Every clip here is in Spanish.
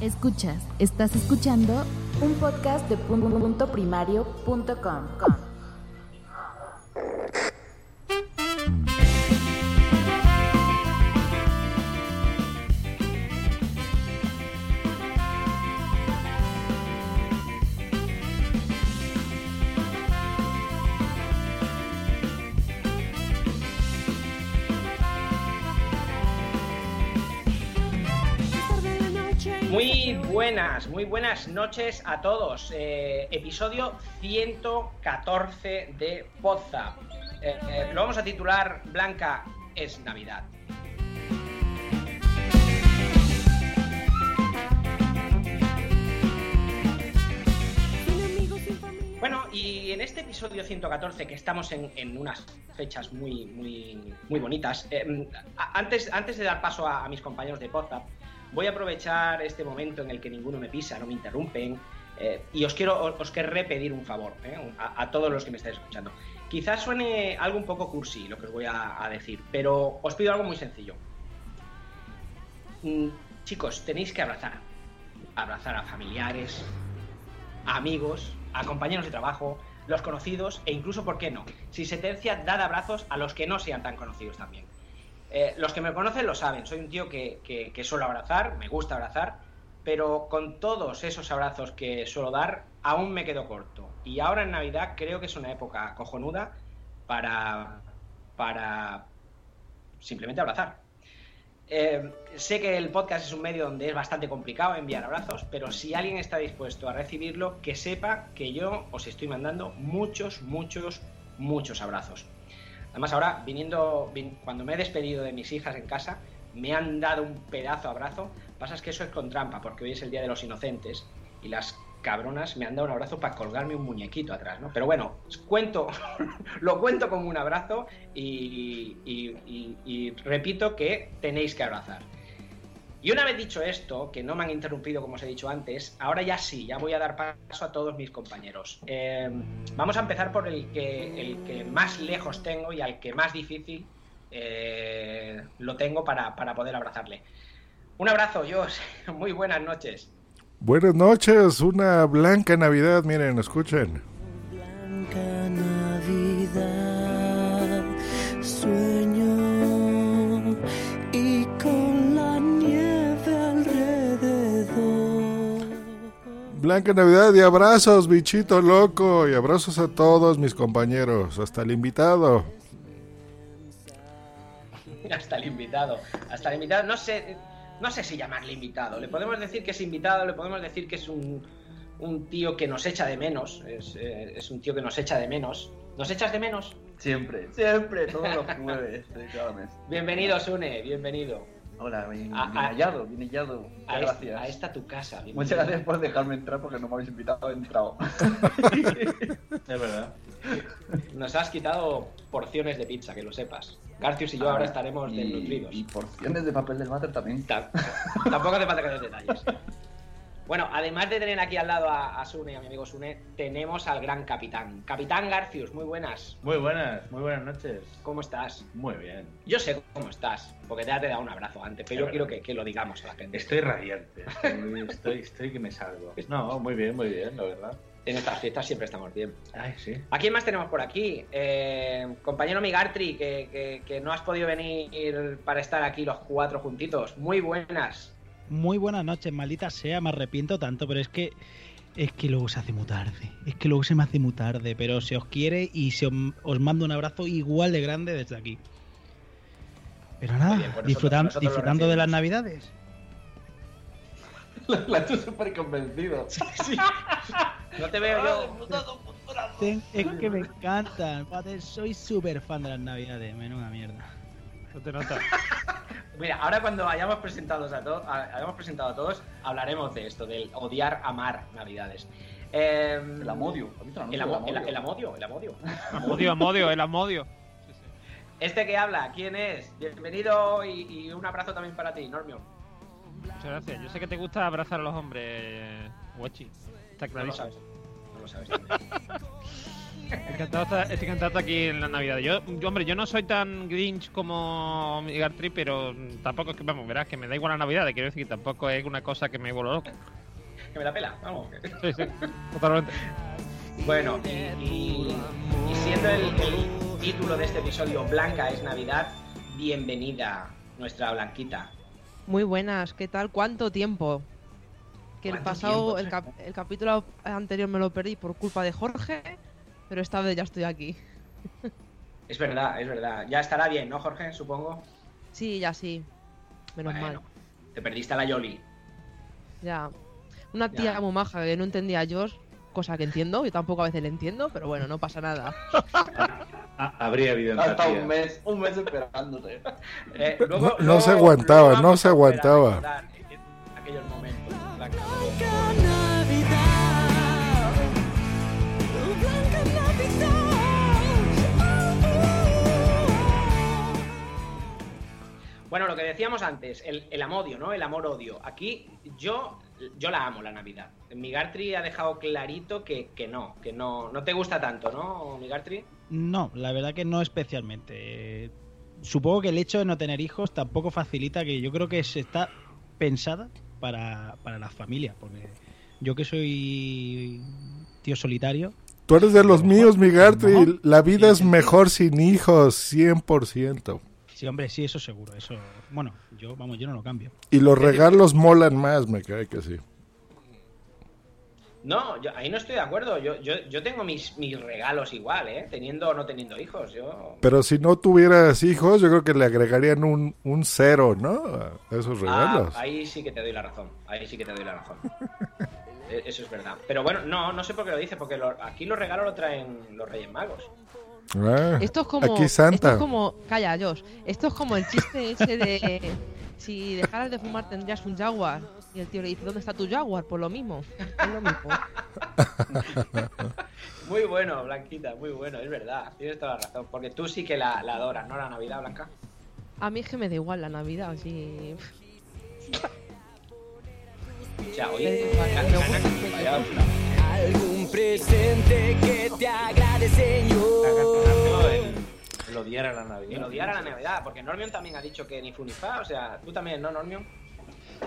Escuchas, estás escuchando un podcast de punto Muy buenas, muy buenas noches a todos. Eh, episodio 114 de Podzap. Eh, eh, lo vamos a titular Blanca es Navidad. Bueno, y en este episodio 114, que estamos en, unas fechas muy, muy, muy bonitas, eh, antes, antes de dar paso a, mis compañeros de Podzap, voy a aprovechar este momento en el que ninguno me pisa, no me interrumpen, eh, y os quiero, os, os querré pedir un favor eh, a, todos los que me estáis escuchando. Quizás suene algo un poco cursi lo que os voy a, a decir, pero os pido algo muy sencillo. Mm, chicos, tenéis que abrazar. Abrazar a familiares, a amigos, a compañeros de trabajo, los conocidos e incluso, ¿por qué no? Si se tercia, dad abrazos a los que no sean tan conocidos también. Eh, los que me conocen lo saben, soy un tío que, que, suelo abrazar, me gusta abrazar, pero con todos esos abrazos que suelo dar, aún me quedo corto. Y ahora en Navidad creo que es una época cojonuda para, para simplemente abrazar. Eh, sé que el podcast es un medio donde es bastante complicado enviar abrazos, pero si alguien está dispuesto a recibirlo, que sepa que yo os estoy mandando muchos, muchos, muchos abrazos. Además, ahora, viniendo, vin- cuando me he despedido de mis hijas en casa, me han dado un pedazo abrazo. Pasa es que eso es con trampa, porque hoy es el Día de los Inocentes y las cabronas me han dado un abrazo para colgarme un muñequito atrás, ¿no? Pero bueno, cuento, lo cuento como un abrazo y repito que tenéis que abrazar. Y una vez dicho esto, que no me han interrumpido como os he dicho antes, ahora ya sí, ya voy a dar paso a todos mis compañeros. Eh, vamos a empezar por el que, el que más lejos tengo y al que más difícil eh, lo tengo para, para poder abrazarle. Un abrazo, Jos. Muy buenas noches. Buenas noches, una blanca Navidad, miren, escuchen. Blanca Navidad y abrazos, bichito loco, y abrazos a todos mis compañeros, hasta el invitado. Hasta el invitado. Hasta el invitado. No sé, no sé si llamarle invitado. Le podemos decir que es invitado, le podemos decir que es un, un tío que nos echa de menos. Es, eh, es un tío que nos echa de menos. ¿Nos echas de menos? Siempre, siempre, todos los jueves cada mes. Bienvenido, Sune, bienvenido. Hola, bien, A- bien hallado, bien hallado. A, Muchas esta, gracias. a esta tu casa. Muchas gracias por dejarme entrar porque no me habéis invitado, he entrado. Es verdad. Nos has quitado porciones de pizza, que lo sepas. Garcius y yo ahora estaremos y, desnutridos. Y porciones de papel del váter también. Ta- Tampoco hace falta que des detalles. Bueno, además de tener aquí al lado a, a Sune, a mi amigo Sune, tenemos al gran capitán. Capitán Garcius, muy buenas. Muy buenas, muy buenas noches. ¿Cómo estás? Muy bien. Yo sé cómo estás, porque te te he dado un abrazo antes, pero yo quiero que, que lo digamos a la gente. Estoy radiante. Estoy, estoy, estoy que me salgo. No, muy bien, muy bien, la verdad. En estas fiestas siempre estamos bien. Ay, sí. ¿A quién más tenemos por aquí? Eh, compañero Migartri, que, que- que no has podido venir para estar aquí los cuatro juntitos. Muy buenas. Muy buenas noches, maldita sea, me arrepiento tanto, pero es que es que luego se hace muy tarde. Es que luego se me hace muy tarde, pero se os quiere y se os, os mando un abrazo igual de grande desde aquí. Pero nada, bien, nosotros- disfrutan- nosotros lo disfrutando de las navidades. La, la estoy súper convencido. No te veo yo. Es que me encantan, padre, soy súper fan de las navidades, menuda mierda. No te notas. Mira, ahora cuando hayamos presentado a todos, hayamos presentado a todos, hablaremos de esto, del odiar, amar Navidades. Eh, El amodio. ¿Has visto el El, anuncio amo- del el- el amodio, el amodio. Amodio, amodio, el amodio. Este que habla, ¿quién es? Bienvenido y, y un abrazo también para ti, Normio. Muchas gracias. Yo sé que te gusta abrazar a los hombres, Guachi. Está No lo clarísimo. sabes. No lo sabes. Encantado de estar- estoy encantado de estar aquí en la Navidad. Yo, yo, hombre, yo no soy tan Grinch como Gartry, pero tampoco es que, vamos, verás que me da igual la Navidad. Quiero decir, tampoco es una cosa que me vuelva loco. que me la pela, vamos. Sí, sí, totalmente. Bueno, y, y- y siendo el, el título de este episodio Blanca es Navidad, bienvenida nuestra Blanquita. Muy buenas, ¿qué tal? ¿Cuánto tiempo? Que el ¿Cuánto pasado, tiempo, el, cap- el capítulo anterior me lo perdí por culpa de Jorge, pero esta vez ya estoy aquí. Es verdad, es verdad. Ya estará bien, ¿no, Jorge? Supongo. Sí, ya sí. Menos Bueno, mal. Te perdiste a la Yoli. Ya. Una tía Ya. muy maja que no entendía a Josh, cosa que entiendo, yo tampoco a veces le entiendo, pero bueno, no pasa nada. Ah, habría habido Hasta un mes, un mes esperándote. Eh, No- luego- no luego- se aguantaba, no se aguantaba. Bueno, lo que decíamos antes, el, el amodio, ¿no? El amor-odio. Aquí yo, yo la amo, la Navidad. Migartri ha dejado clarito que, que no, que no, no te gusta tanto, ¿no, Migartri? No, la verdad que no especialmente. Supongo que el hecho de no tener hijos tampoco facilita que yo creo que se está pensada para, para la familia. Porque yo que soy tío solitario, Tú eres de los míos, mi Gartry. No. La vida es mejor sin hijos, 100%. Sí, hombre, sí, eso seguro. Eso, bueno, yo, vamos, yo no lo cambio. Y los regalos molan más, me cae que sí. No, yo, ahí no estoy de acuerdo. Yo, yo, yo tengo mis, mis regalos igual, ¿eh? Teniendo o no teniendo hijos. Yo... Pero si no tuvieras hijos, yo creo que le agregarían un, un cero, ¿no? A esos regalos. Ah, ahí sí que te doy la razón. Ahí sí que te doy la razón. E- Eso es verdad. Pero bueno, no, no sé por qué lo dice, porque lo- aquí los regalos lo traen los Reyes Magos. Ah, Esto es como. Aquí Esto Santa. es como. Calla, Josh. Esto es como el chiste ese de. Si dejaras de fumar tendrías un jaguar. Y el tío le dice, ¿dónde está tu jaguar? Pues lo mismo. Es lo mismo. Muy bueno, Blanquita, muy bueno, es verdad. Tienes toda la razón. Porque tú sí que la, la adoras, ¿no? La Navidad, Blanca. A mí es que me da igual la Navidad. O sea, oye, Algún presente que te agrade, Señor. El, el odiar a la Navidad. lo odiar a la Navidad, porque Normion también ha dicho que ni fu ni fa, o sea, tú también, ¿no, Normion?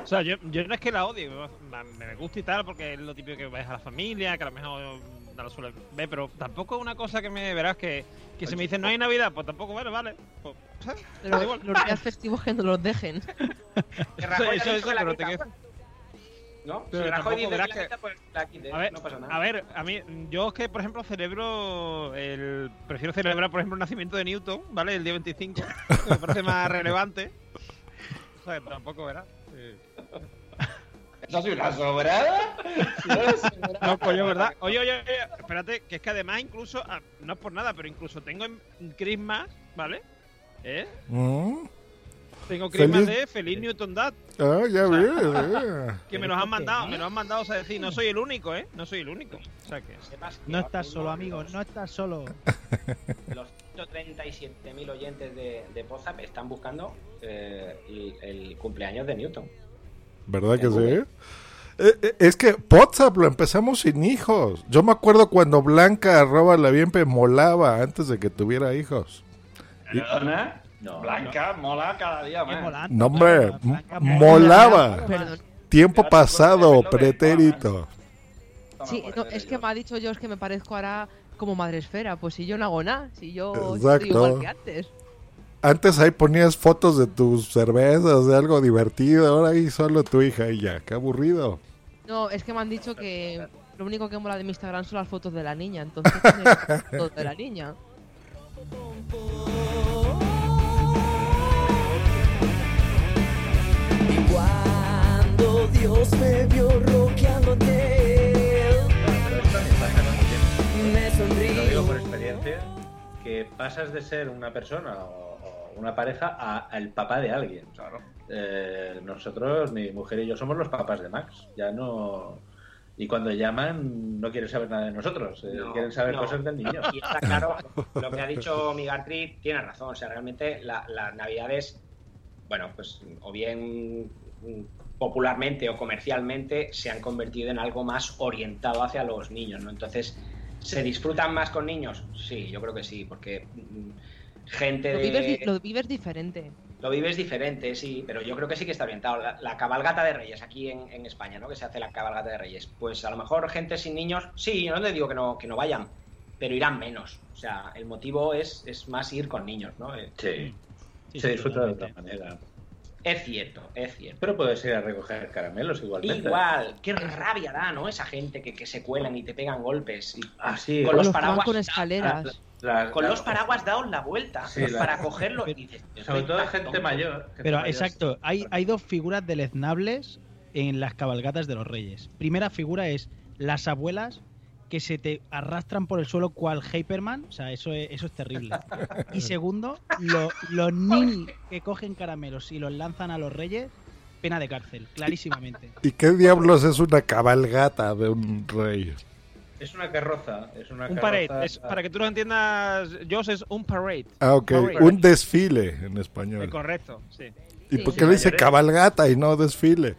O sea, yo, yo no es que la odie, me, me gusta y tal, porque es lo típico que ves a la familia, que a lo mejor no lo suele ver, pero tampoco es una cosa que me verás que, que se me dice no hay Navidad, pues tampoco, bueno, vale. Pues. Pero igual. los días festivos que no los dejen. Que Rajoy Eso, eso, la pero te quita, quedas- ¿no? Pero si Rajoy tampoco dice verás que la que- pues la quite, A ver, no pasa nada. a ver, a mí, yo es que, por ejemplo, celebro el. Prefiero celebrar, por ejemplo, el nacimiento de Newton, ¿vale? El día 25, que me parece más relevante. O sea, tampoco verás. Eh, ¿Eso ha sido una sobrada? No, coño, ¿verdad? Oye, oye, oye, espérate, que es que además incluso, ah, no es por nada, pero incluso tengo en Christmas, ¿vale? ¿Eh? Mm. Tengo Feliz- de Feliz Newton Dad, Ah, ya ves. eh. que me los han mandado, me los han mandado, o sea, decir, no soy el único, ¿eh? No soy el único. O sea que... No estás solo, amigo, los- no estás solo. Los 137.000 oyentes de, de Pozap están buscando eh, el, el cumpleaños de Newton. ¿Verdad que sí? Eh, eh, es que WhatsApp lo empezamos sin hijos. Yo me acuerdo cuando Blanca arroba la bien molaba antes de que tuviera hijos. ¿Perdona? No, Blanca mola cada día más. No, hombre, Blanca, molaba. Perdón. Tiempo pasado, pretérito. Sí, no, es que me ha dicho Josh que me parezco ahora como madre esfera. Pues si yo no hago nada, si yo Exacto. estoy igual que antes. Antes ahí ponías fotos de tus cervezas, de algo divertido. Ahora ahí solo tu hija y ya. Qué aburrido. No, es que me han dicho que lo único que mola de mi Instagram son las fotos de la niña. Entonces, fotos de la niña. Dios me vio roqueándote, me Te lo digo por experiencia, que pasas de ser una persona o, una pareja a- al papá de alguien. Eh, nosotros, mi mujer y yo somos los papás de Max. Ya no. Y cuando llaman, no quieren saber nada de nosotros. eh, No, quieren saber no. cosas del niño. Y está claro, lo que ha dicho Migartri tiene razón. O sea, realmente la- las navidades, bueno, pues o bien popularmente o comercialmente se han convertido en algo más orientado hacia los niños, ¿no? Entonces, ¿se disfrutan más con niños? Sí, yo creo que sí, porque mm, gente Lo de... vives, di- lo vives diferente. Lo vives diferente, sí, pero yo creo que sí que está orientado. La, la cabalgata de Reyes aquí en, en España, ¿no? Que se hace la cabalgata de Reyes. Pues a lo mejor gente sin niños, sí, yo no te digo que no, que no vayan, pero irán menos. O sea, el motivo es, es más ir con niños, ¿no? Eh, Sí. Sí, Se sí, disfruta de otra manera. Es cierto, es cierto. Pero puedes ir a recoger caramelos igualmente. Igual, qué rabia da, ¿no? Esa gente que, que se cuelan y te pegan golpes. y- Ah, sí. Con los paraguas. con da- escaleras. La- con la- los paraguas daos la vuelta Sí, la- para cogerlo y dices, Sobre todo "Estoy gente tonto". mayor. gente Pero mayor. exacto, hay, hay dos figuras deleznables en las cabalgatas de los reyes. Primera figura es las abuelas que se te arrastran por el suelo cual Hyperman, o sea, eso es, eso es terrible. Y segundo, lo- los ninis que cogen caramelos y los lanzan a los reyes, pena de cárcel, clarísimamente. ¿Y qué diablos es una cabalgata de un rey? Es una carroza. Es una Un carroza- parade. Es, para que tú lo entiendas, Joss, es un parade. Ah, ok. Parade. Un desfile en Eh, español. correcto, sí. ¿Y Sí, por sí. qué le dice Mayores. cabalgata y no desfile?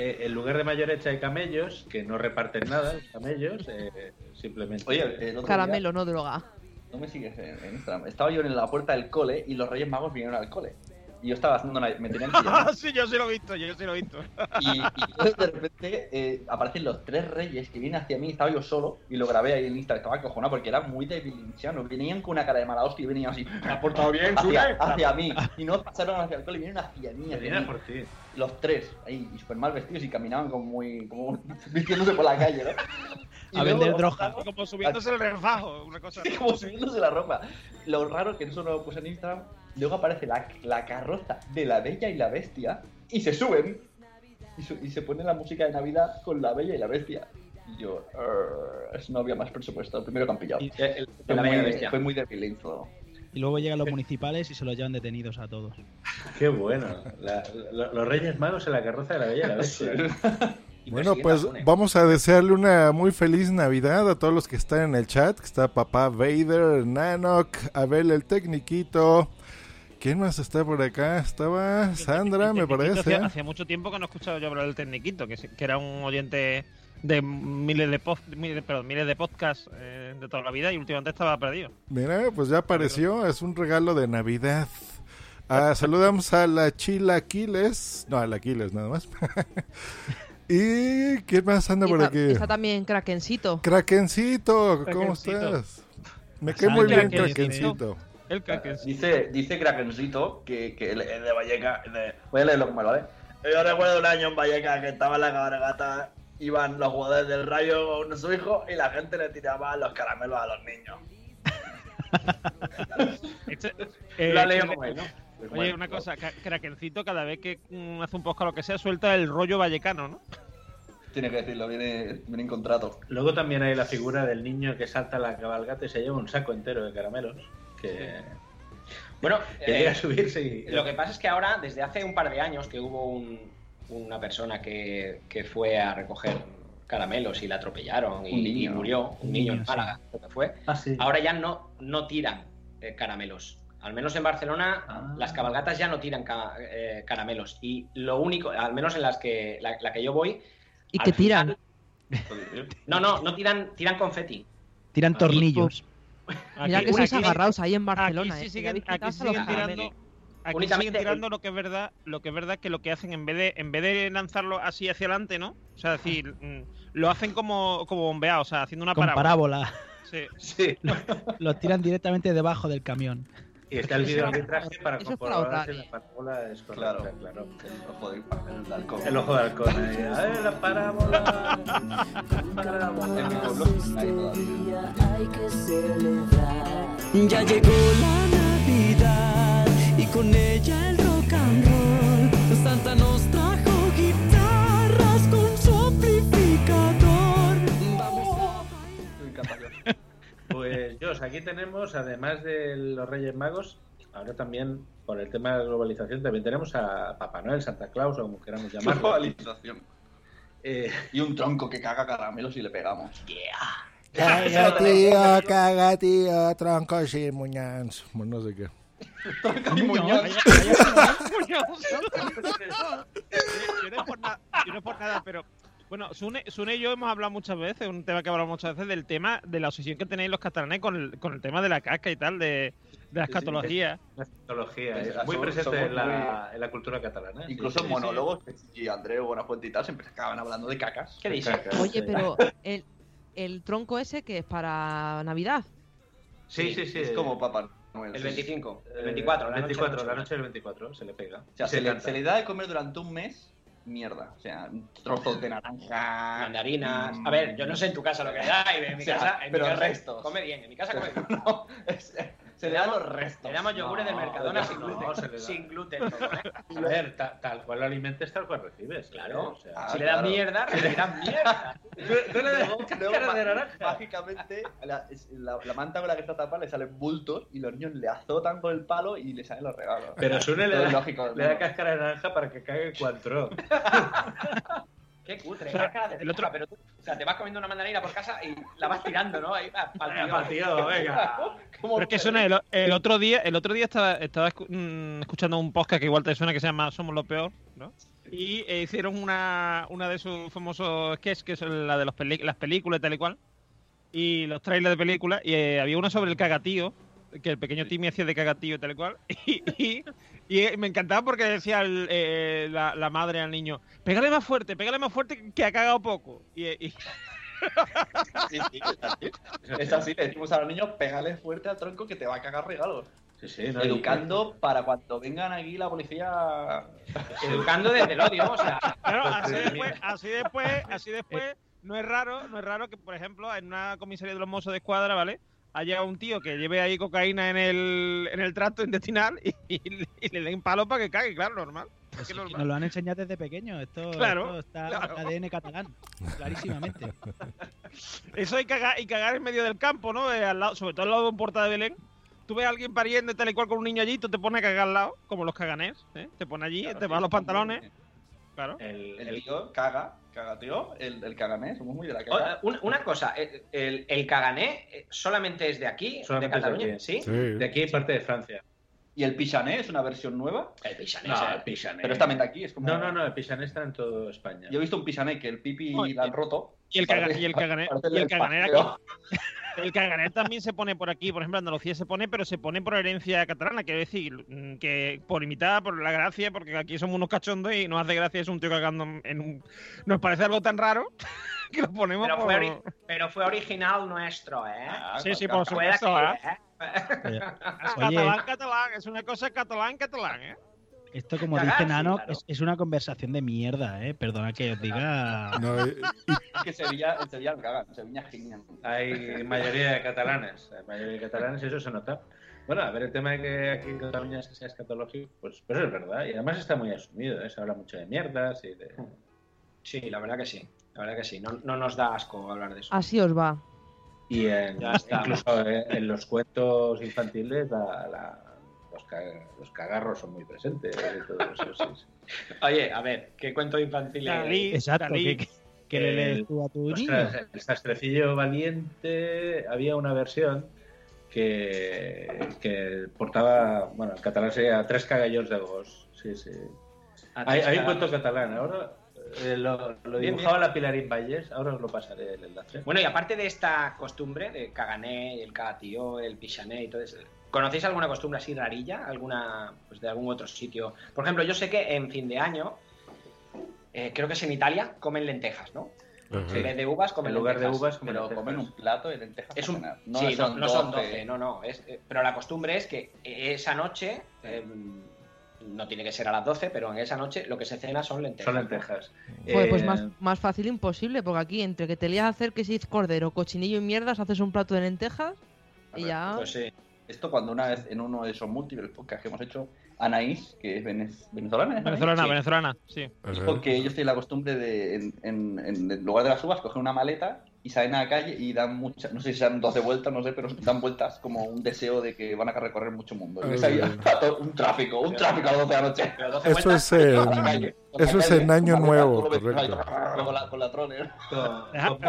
Eh, en lugar de mayorecha hay camellos, que no reparten nada, los camellos, eh, simplemente. Oye, el otro Caramelo, no droga. no me sigues en, en Instagram. Estaba yo en la puerta del cole y los Reyes Magos vinieron al cole. Y yo estaba haciendo una. Me tenían que Ah, llamar. sí, yo sí lo he visto, yo sí lo he visto. Y, y entonces de repente eh, aparecen los tres reyes que vienen hacia mí. Estaba yo solo y lo grabé ahí en Instagram. Estaba acojonado porque era muy de valenciano. Venían con una cara de mala hostia y venían así. ¿Te has portado bien, Hacia, hacia mí. Y no pasaron hacia el cole, vinieron hacia mí. Hacia mí. por ti. Los tres, ahí, y súper mal vestidos y caminaban como muy. como vistiéndose por la calle, ¿no? Y A vender droga. Como subiéndose el refajo, una cosa. Sí, como subiéndose la ropa. Lo raro que eso no lo puse en Instagram. Luego aparece la, la carroza de la Bella y la Bestia y se suben y, su- y se pone la música de Navidad con la Bella y la Bestia. Y yo, "Arr, es no había más presupuesto. El primero que han pillado. Y- El- el- Fue la muy, fue muy de. Y luego llegan los municipales y se los llevan detenidos a todos. Qué bueno. La- la- los Reyes Magos en la carroza de la Bella la Bestia. y Bueno, pues vamos a desearle una muy feliz Navidad a todos los que están en el chat. que Está papá Vader, Nanok, Abel el Tecniquito. ¿Quién más está por acá? Estaba Sandra, me parece. Hacía, mucho tiempo que no he escuchado yo hablar del Tecniquito, que, sí- que era un oyente de miles de, pod- miles, perdón, miles de podcasts eh, de toda la vida y últimamente estaba perdido. Mira, pues ya apareció, es un regalo de Navidad. Ah, saludamos a la Chila Aquiles. No, a la Aquiles nada más. ¿Y quién más anda Y por está, aquí? está también Krakencito. Krakencito, ¿cómo Krakencito. estás? Me cae muy bien. Krakencito. El Kraken. Dice, dice Krakencito que, que él es de Valleca. de- Voy a leerlo como ¿vale? Yo recuerdo un año en Valleca que estaba en la cabalgata, iban los jugadores del Rayo con su hijo y la gente le tiraba los caramelos a los niños. Este- Lo eh, ha leído este- como él, ¿no? Oye, Bueno, una cosa, Krakencito cada vez que mm, hace un podcast o lo que sea, suelta el rollo vallecano, ¿no? Tiene que decirlo, viene, viene en contrato. Luego también hay la figura del niño que salta a la cabalgata y se lleva un saco entero de caramelos. Que, Bueno, que eh, llega a subirse y. Lo que pasa es que ahora, desde hace un par de años que hubo un- una persona que, que fue a recoger caramelos y la atropellaron y, niño. y murió, un niño en niño, sí. Málaga, creo que fue. Ah, sí. Ahora ya no, no tiran eh, caramelos. Al menos en Barcelona, Ah. las cabalgatas ya no tiran ca- eh, caramelos. Y lo único, al menos en las que la, la que yo voy. ¿Y que tiran? final- No, no, no tiran, tiran confeti. Tiran tornillos. Mira que sois agarrados ahí en Barcelona. Aquí sí eh, siguen, aquí siguen tirando. Aquí Únicamente siguen el- tirando lo que es verdad, lo que es verdad que lo que hacen en vez de en vez de lanzarlo así hacia adelante, ¿no? O sea, decir, mm, lo hacen como como bombeado, o sea, haciendo una Con parábola. parábola. Sí. Sí. Los tiran directamente debajo del camión. Y está el Eso vídeo era- arbitraje para es comprobar si eh. la parábola es Claro. correcta, claro. El ojo del, el halcón. El ojo de halcón ahí. ¡Ay, la parábola! parábola. En mi pueblo hay que celebrar. Ya llegó la con ella el rock and roll. Santa nos trajo guitarras con su amplificador. Vamos. Pues, Jos, aquí tenemos, además de los Reyes Magos, ahora también, por el tema de la globalización, también tenemos a Papá Noel, Santa Claus, o como queramos llamarlo. Globalización. Eh, Y un tronco que caga caramelos y le pegamos. Caga, tío, caga, tío, tronco sin muñans. Bueno, no sé qué. Y muñoz. yo, no es por nada, yo no es por nada, pero bueno, Sune, Sune y yo hemos hablado muchas veces, un tema que hablamos muchas veces del tema de la obsesión que tenéis los catalanes con el, con el tema de la casca y tal, de, de la Sí, sí, escatología. la escatología Es- es muy presente en la, muy- en la cultura catalana. Incluso sí, monólogos, y Andreu Buenafuente y tal, siempre se acaban hablando de cacas. ¿Qué dices? Oye, sí. pero el, el tronco ese que es para Navidad. Sí, sí, sí. Es como Papá El sí. 25, Eh, el 24, la 24, noche, la noche del 24, se le pega. O sea, Y se, le, se le da de comer durante un mes mierda. O sea, trozos de naranja. Mandarinas. mm, A ver, yo no sé en tu casa lo que da, y en mi O sea, casa, en mi pero casa restos. come bien, en mi casa come bien. No, es- se le dan los restos. Le damos yogures del No, Mercadona no, sin no, gluten. le da. sin gluten ¿eh? A ver, ta- tal cual lo alimentes, tal cual recibes. Claro. ¿eh? O sea, Ah, si le das claro. mierda, recibirás mierda. tú le Luego, cáscara luego, de naranja. mágicamente, la, la- la manta con la que está tapada le salen bultos y los niños le azotan con el palo y le salen los regalos. Pero Sune le da, lógico, le da ¿no? cáscara de naranja para que cague cuatro. Qué cutre, O sea, cáscara de el otro- naranja, pero tú, sea, te vas comiendo una mandarina por casa y la vas tirando, ¿no? Ahí, ah, tío. Pa'l tío, venga. ¿Cómo Pero es que suena, el, el otro día, el otro día estaba, mm, escuchando un podcast que igual te suena que se llama Somos lo peor, ¿no? Y eh, hicieron una, una de sus famosos sketches, que es la de los las películas y tal y cual. Y los trailers de películas. Y eh, había una sobre el cagatío, que el pequeño Timmy hacía de cagatío y tal y cual. Y, y- y, eh, me encantaba porque decía el, eh, la, la madre al niño, pégale más fuerte, pégale más fuerte que ha cagado poco. Y, eh, y- Sí, sí, es así. Es así, le decimos a los niños, pégale fuerte al tronco que te va a cagar regalos. Sí, sí, no, Educando para cuando vengan aquí la policía. Educando desde el odio, o sea. Claro, Pues así sí. después, así después, así después, no es raro, no es raro que, por ejemplo, en una comisaría de los mozos de escuadra, ¿vale? Haya un tío que lleve ahí cocaína en el, en el tracto intestinal y, y- y le den palo para que cague, claro, normal. Es que Y normal. nos lo han enseñado desde pequeño. Esto, Claro, esto está claro. en el ADN catalán, clarísimamente. Eso y cagar, y cagar en medio del campo, ¿no? Eh, al lado, sobre todo al lado de un porta de Belén. Tú ves a alguien pariendo tal y cual con un niño allí, tú te pones a cagar al lado, como los caganés, ¿eh? Te pone allí, Claro, te sí, vas los pantalones, claro. El, El el- tío caga, caga tío, el, el caganés, somos muy de la caga. un- una cosa, el, el cagané solamente es de aquí, Solamente de es de Cataluña, aquí. ¿sí? Sí. de aquí parte de Francia. ¿Y el pichané es una versión nueva? El pichané, No, o sea, el pichané. Pero es también de aquí, es como... No, no, no, el pichané está en toda España. Yo he visto un pichané que el pipi Oye, la han roto. Y el, caga- Parece- y el cagané, y el cagané aquí. El caganer también se pone por aquí, por ejemplo, Andalucía se pone, pero se pone por herencia catalana, quiero decir, mm, que por imitar, por la gracia, porque aquí somos unos cachondos y nos hace gracia es un tío cagando en un... Nos parece algo tan raro que lo ponemos pero, por... fue pero fue original nuestro, ¿eh? Ah, Sí, sí, por supuesto, ¿eh? ¿Eh? Catalán, catalán, es una cosa catalán, catalán, ¿eh? Esto, como Cagar, dice sí, Nano, claro. es, es una conversación de mierda, ¿eh? Perdona que os diga. No, Es que Sevilla, en Sevilla lo cagan, Sevilla es genial. Hay mayoría de catalanes, hay mayoría de catalanes y eso se nota. Bueno, a ver, el tema de que aquí en Cataluña sea escatológico, pues, pues es verdad. Y además está muy asumido, ¿eh? se habla mucho de mierdas y de... Sí, la verdad que sí. La verdad que sí. No, no nos da asco hablar de eso. Así os va. Y en- incluso eh, en los cuentos infantiles la- la- los, ca- los cagarros son muy presentes y todo eso, sí, sí. Oye, a ver, ¿qué cuento infantil es? Dalí, Exacto, Dalí. ¿qué, qué le El- lees tú a tu niño? El sastrecillo valiente había una versión que, que portaba, bueno, en catalán sería tres cagallos de gos. Sí, sí. Hay, hay un cuento catalán, ahora eh, lo, lo Bien, dibujaba la Pilarín Valles, ahora os lo pasaré el enlace. Bueno, y aparte de esta costumbre de cagané, el cagatío, el pichané y todo eso, ¿conocéis alguna costumbre así rarilla? ¿Alguna, pues de algún otro sitio? Por ejemplo, yo sé que en fin de año, eh, creo que es en Italia, comen lentejas, ¿no? Ajá. En vez de uvas, comen En lugar de lentejas. uvas, comen Pero lentejas. comen un plato de lentejas. Es un. No sí, no, son no son 12. 12, no, no. Es, eh, pero la costumbre es que esa noche, eh, no tiene que ser a las 12, pero en esa noche lo que se cena son lentejas. Son lentejas. Joder, pues Eh, más, más fácil imposible, porque aquí entre que te lías a hacer que si es cordero, cochinillo y mierdas, haces un plato de lentejas y ya... Pues sí. Esto cuando una vez en uno de esos múltiples podcasts que hemos hecho, Anaís, que es venez- venezolana, ¿es Anaís? Venezolana, Sí. venezolana, sí. Ajá. Dijo que ellos tienen la costumbre de, en, en- en lugar de las uvas, coger una maleta y salen a la calle y dan muchas, no sé si sean 12 vueltas, no sé, pero dan vueltas como un deseo de que van a recorrer mucho mundo. Y ves ahí a todo- un tráfico, un tráfico a las 12 de la noche. Pero 12 Eso vueltas, es la en, calle, eso es en Año Nuevo, correcto. Con la, con la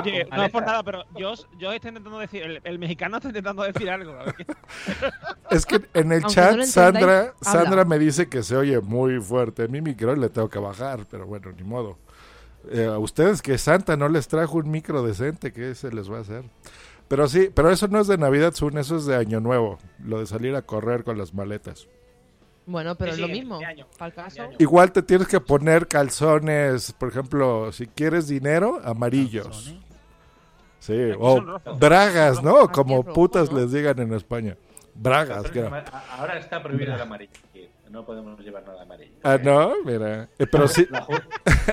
Oye, no es por nada, pero yo, yo estoy intentando decir, el, el mexicano está intentando decir algo. Es que en el Aunque chat no Sandra. Sandra me dice que se oye muy fuerte. Mi micro le tengo que bajar, pero bueno, ni modo. Eh, a ustedes que Santa no les trajo un micro decente, ¿qué se les va a hacer? Pero sí, pero eso no es de Navidad, Sun, eso es de Año Nuevo, lo de salir a correr con las maletas. Bueno, pero Sí, es lo sí, mismo. año, caso. Igual te tienes que poner calzones, por ejemplo, si quieres dinero, amarillos. Sí, Aquí o bragas, ¿no? Aquí Como es rojo, putas ¿no? les digan en España. Bragas, es que Ahora está prohibido el amarillo. aquí. No podemos llevar nada amarillo. Ah, no, mira. Eh, pero sí,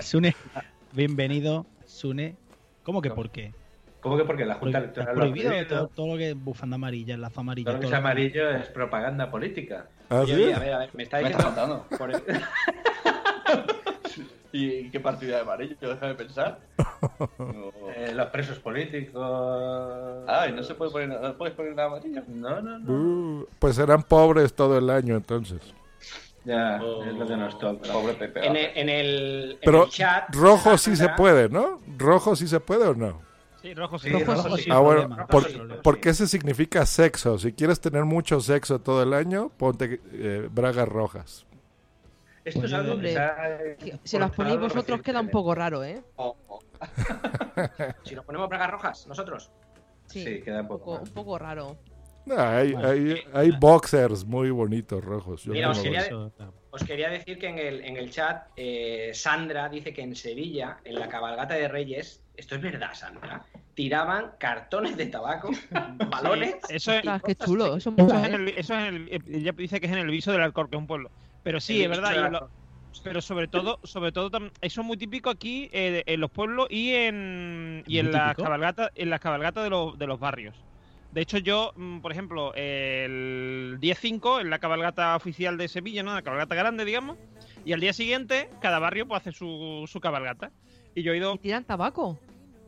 Sune, bienvenido, Sune. ¿Cómo que por qué? ¿Cómo que porque la Junta Electoral lo ha prohibido todo, todo lo que es bufanda amarilla, lazo amarillo. Todo lo que todo es lo amarillo es propaganda política. ¿Ah, sí? oye, a ver, a ver, me está Me está diciendo. ¿Y qué partida de amarillo? Déjame pensar. No. Eh, los presos políticos. Ay, no se puede poner, no puedes poner nada amarillo. No, no, no. Uh, pues serán pobres todo el año entonces. Ya, es lo que nos toca. Pobre Pepe. En el, en el, en Pero el chat. rojo sí se puede, ¿no? Rojo sí se puede o no. Sí, rojo sí. Rojo rojo sí. Ah, bueno, por- sí, porque ese significa sexo. Si quieres tener mucho sexo todo el año, ponte eh, bragas rojas. Esto es algo Hombre, que Si las ponéis vosotros queda un poco raro, ¿eh? Oh, oh. Si nos ponemos bragas rojas, nosotros. Sí, Sí, queda un un poco un poco raro. No, hay, Bueno, hay, hay boxers muy bonitos rojos. Yo Mira, os quería-. Os decir que en el, en el chat eh, Sandra dice que en Sevilla, en la cabalgata de Reyes, esto es verdad, Sandra, tiraban cartones de tabaco, balones. Eso es, qué chulo. Eso es en ¿eh? el, eso es en el- ella dice que es en el viso del Alcor, que es un pueblo. Pero sí, El es verdad. lo- pero sobre todo, sobre todo eso es muy típico aquí eh, en los pueblos y en y en ¿Muy las cabalgatas, en las cabalgatas de los, de los barrios. De hecho, yo, mm, por ejemplo, el día 5, en la cabalgata oficial de Sevilla, ¿no? La cabalgata grande, digamos, y al día siguiente, cada barrio pues, hace su, su cabalgata. Y yo he ido. ¿Y tiran tabaco?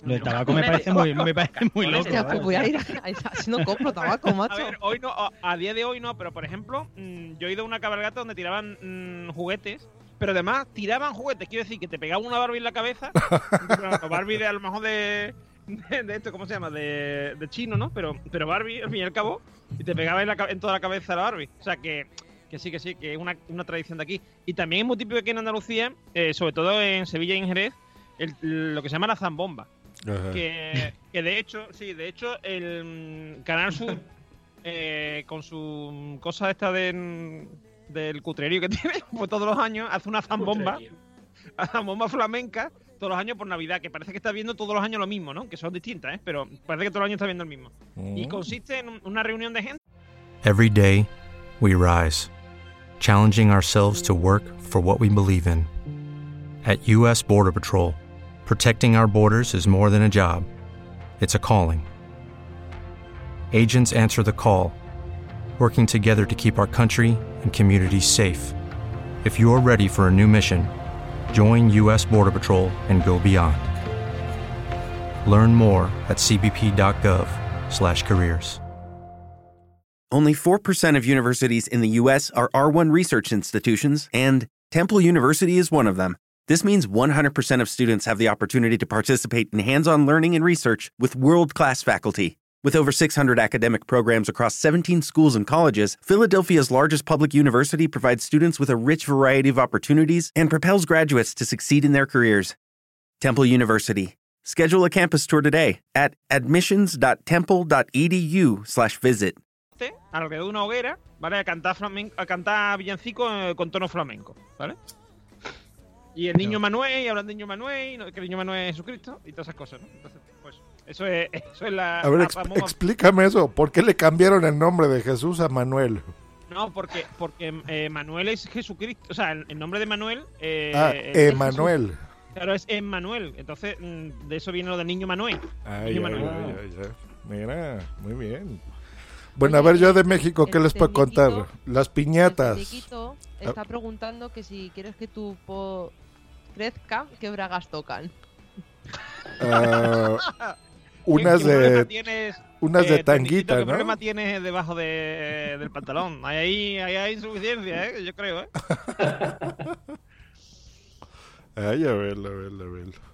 Lo del tabaco me parece muy, me parece muy loco. Hostia, pues voy a ir a... Si no compro tabaco, A macho. ver, hoy no, a, a día de hoy no, pero por ejemplo, mm, yo he ido a una cabalgata donde tiraban mm, juguetes, pero además tiraban juguetes, quiero decir que te pegaban una Barbie en la cabeza, bueno, Barbie de a lo mejor de, de, de esto, ¿cómo se llama? De, de chino, ¿no? Pero, pero Barbie, al fin y al cabo, y te pegaba en, la en toda la cabeza la Barbie. O sea que, que sí, que sí, que es una, una tradición de aquí. Y también es muy típico aquí en Andalucía, eh, sobre todo en Sevilla y en Jerez, el- lo que se llama la zambomba que, que de hecho, sí, de hecho, el mm, Canal Sur, eh, con su mm, cosa esta de, mm, del cutrerío que tiene, pues todos los años hace una zambomba, una zambomba flamenca, todos los años por Navidad, que parece que está viendo todos los años lo mismo, ¿no? Que son distintas, ¿eh? Pero parece que todos los años está viendo el mismo. Y Mm. consiste en una reunión de gente. Every day, we rise, challenging ourselves to work for what we believe in. At U.S. Border Patrol, protecting our borders is more than a job, it's a calling. Agents answer the call, working together to keep our country and communities safe. If you're ready for a new mission, join U.S. Border Patrol and go beyond. Learn more at cbp.gov/careers. Only 4% of universities in the U.S. are R1 research institutions, and Temple University is one of them. This means 100% of students have the opportunity to participate in hands on learning and research with world class faculty. With over 600 academic programs across 17 schools and colleges, Philadelphia's largest public university provides students with a rich variety of opportunities and propels graduates to succeed in their careers. Temple University. Schedule a campus tour today at admissions.temple.edu/visit. alrededor de una hoguera, ¿vale? A cantar, flamenco, a cantar villancico eh, con tono flamenco, ¿vale? Y el niño Manuel, y hablan de niño Manuel, que el niño Manuel es Jesucristo, y todas esas cosas, ¿no? Entonces, eso es, eso es la. A ver, famosa- explícame eso. ¿Por qué le cambiaron el nombre de Jesús a Manuel? No, porque, porque eh, Manuel es Jesucristo, o sea, el, el nombre de Manuel. Eh, ah. Emanuel. Claro, es Emmanuel, entonces mm, de eso viene lo del niño Manuel. Ay, Niño ay, Manuel. ay, ay, ay. Mira, muy bien. Bueno, a ver, yo de México, ¿qué el les puedo contar? Las El piñatas. tecniquito está preguntando que si quieres que tu po crezca, ¿qué bragas tocan? Ah, unas ¿Qué problema de tienes, unas de eh, Tecnicito, tanguita, ¿Qué ¿no? problema tienes debajo de, del pantalón? Ahí, ahí, hay insuficiencia, ¿eh? Yo creo, ¿eh? Ay, a verlo, a verlo, a verlo.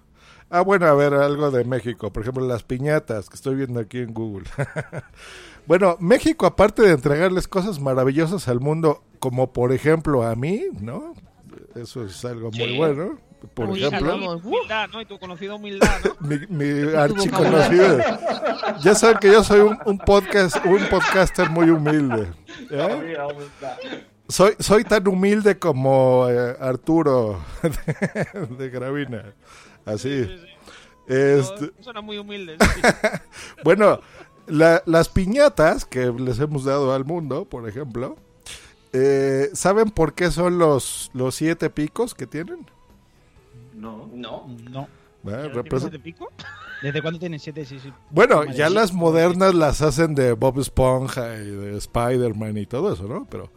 Ah, bueno, a ver, algo de México. Por ejemplo, las piñatas que estoy viendo aquí en Google. bueno, México, aparte de entregarles cosas maravillosas al mundo, como por ejemplo a mí, ¿no? Eso es algo muy bueno. Por Uy, ejemplo, tu humildad, ¿no? Y tu conocida humildad, ¿no? mi, mi archiconocido. Ya saben que yo soy un, un podcast, un podcaster muy humilde. ¿eh? Soy, soy tan humilde como eh, Arturo de, de Gravina. Así. Este, Suena muy humilde. bueno, la- las piñatas que les hemos dado al mundo, por ejemplo, eh, ¿saben por qué son los, los siete picos que tienen? No. No. No. ¿Eh? ¿Tiene Represa- siete pico? ¿Desde cuándo tienen siete? Sí, sí. Bueno, Madre ya las modernas las hacen de Bob Esponja y de Spider-Man y todo eso, ¿no? Pero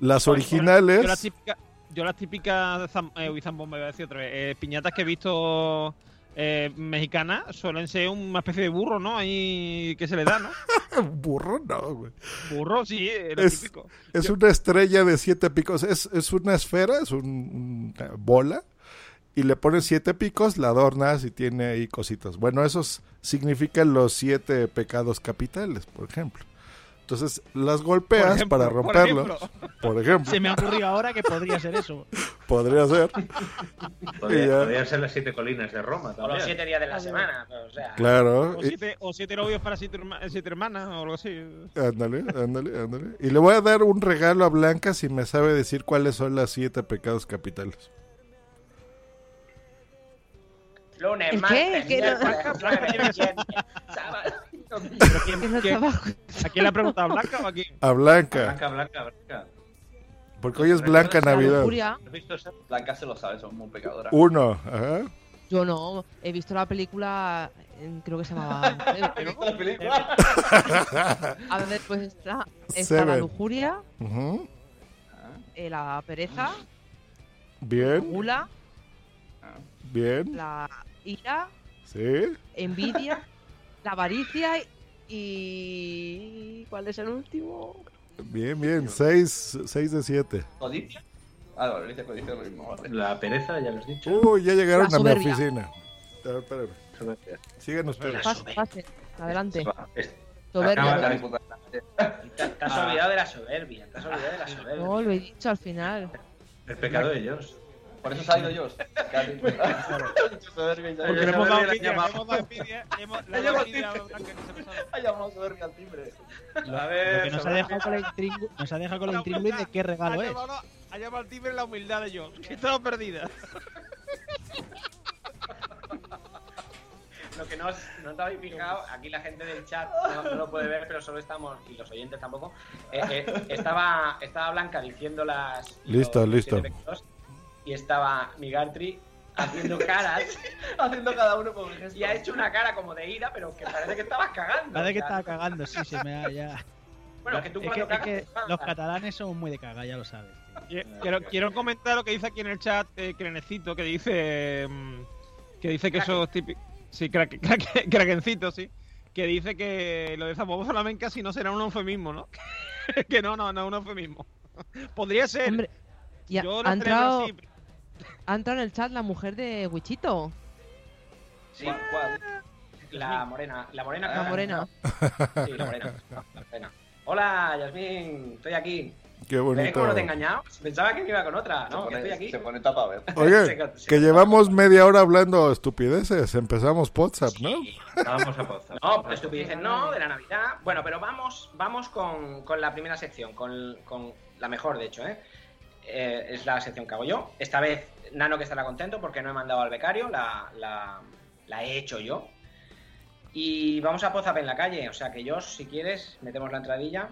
las originales... Yo las típicas, yo las típicas de Zam, eh, uy, iba a decir otra vez, eh, piñatas que he visto eh, mexicanas suelen ser una especie de burro, ¿no? Ahí que se le da, ¿no? Burro no, güey. Burro, sí, eh, lo Es, típico. es Yo- una estrella de siete picos. Es, es una esfera, es un- una bola. Y le pones siete picos, la adornas y tiene ahí cositas. Bueno, esos significan los siete pecados capitales, por ejemplo. Entonces las golpeas Por ejemplo, para por romperlos. ejemplo. Por ejemplo. Se me ha ocurrido ahora que podría ser eso. Podría ser. Podría, Y ya. podrían ser las siete colinas de Roma O también. los siete días de la semana. O sea, Claro. O y- siete, o siete novios para siete, herma- siete hermanas o algo así. Ándale, ándale, ándale. Y le voy a dar un regalo a Blanca si me sabe decir cuáles son las siete pecados capitales. Lunes, ¿El qué? martes, ¿El qué? miércoles, jueves, viernes, sábado. ¿Pero quién, Que no quién- trabajo. ¿A quién le ha preguntado? ¿A Blanca o a quién? A Blanca. Blanca, Blanca, Blanca. Porque hoy es Blanca La Navidad. Blanca se lo sabe, son muy pecadoras. Uno, ajá. Yo no, he visto la película, creo que se llamaba Mujer, ¿Has ¿no? visto la película? A ver, pues está, está la lujuria, eh, la pereza, la Bien, gula, bien. la ira, Sí. envidia, la avaricia y... ¿Cuál es el último? Bien, bien. Seis, seis de siete. ¿Codicia? Ah, no, codicia lo mismo. La pereza, ya lo has dicho. Uy, ya llegaron La a mi oficina. A ver, espérame. Sigan ustedes. Pase, pase, adelante. Soberbia. te has olvidado de la soberbia. Te has olvidado de la soberbia. No, lo he dicho al final. El pecado de ellos. Por eso se ha ido yo. Porque le hemos dado envidia, le hemos dado envidia, le hemos dado llamado envidia a timbre. Blanca que se me sale. Ha llamado soberbia al timbre. A Lo ver, que nos ha dejado con la intrigu- nos ha dejado con la intrigu de qué regalo es. Ha llamado al timbre la humildad de yo. Que estaba perdida. Lo que no, os, no habéis fijado, aquí la gente del chat no, no lo puede ver, pero solo estamos, y los oyentes tampoco. eh, eh, estaba, estaba Blanca diciendo las. Listo, los listo. pecados, y estaba Migartri haciendo caras. Haciendo cada uno con un gesto. y ha hecho una cara como de ira, pero que parece que estabas cagando. Parece que estaba cagando, sí, se me ha ya. Bueno, que tú Es que, cuando es que los catalanes son muy de caga, ya lo sabes. Quiero, quiero comentar lo que dice aquí en el chat eh, Crenecito, que dice mm, que dice que eso es típico. Sí, Krakencito, sí. Que dice que lo de Zambobo Flamenca si no será un eufemismo, ¿no? que no, no, no es un eufemismo. Podría ser. Hombre, ya, Yo lo entrado, así, ha entrado en el chat la mujer de Wichito. Sí, ¿Cuál? cuál? la morena. La morena. La morena. Sí, la morena. La morena. Hola, Yasmín, estoy aquí. Qué ¿Ves bonito. cómo no te he engañado? Pensaba que me iba con otra, ¿no? Que pone- estoy aquí. Se pone tapa a ver. Oye, Se- se- que llevamos media hora hablando estupideces. Empezamos WhatsApp, ¿no? Vamos a pausar. No, pero estupideces no, de la Navidad. Bueno, pero vamos, vamos con, con la primera sección, con, con la mejor, de hecho, ¿eh? Eh, Es la sección que hago yo. Esta vez Nano que estará contento porque no he mandado al becario, la, la, he hecho yo. Y vamos a Pozap en la calle, o sea que yo, si quieres, metemos la entradilla.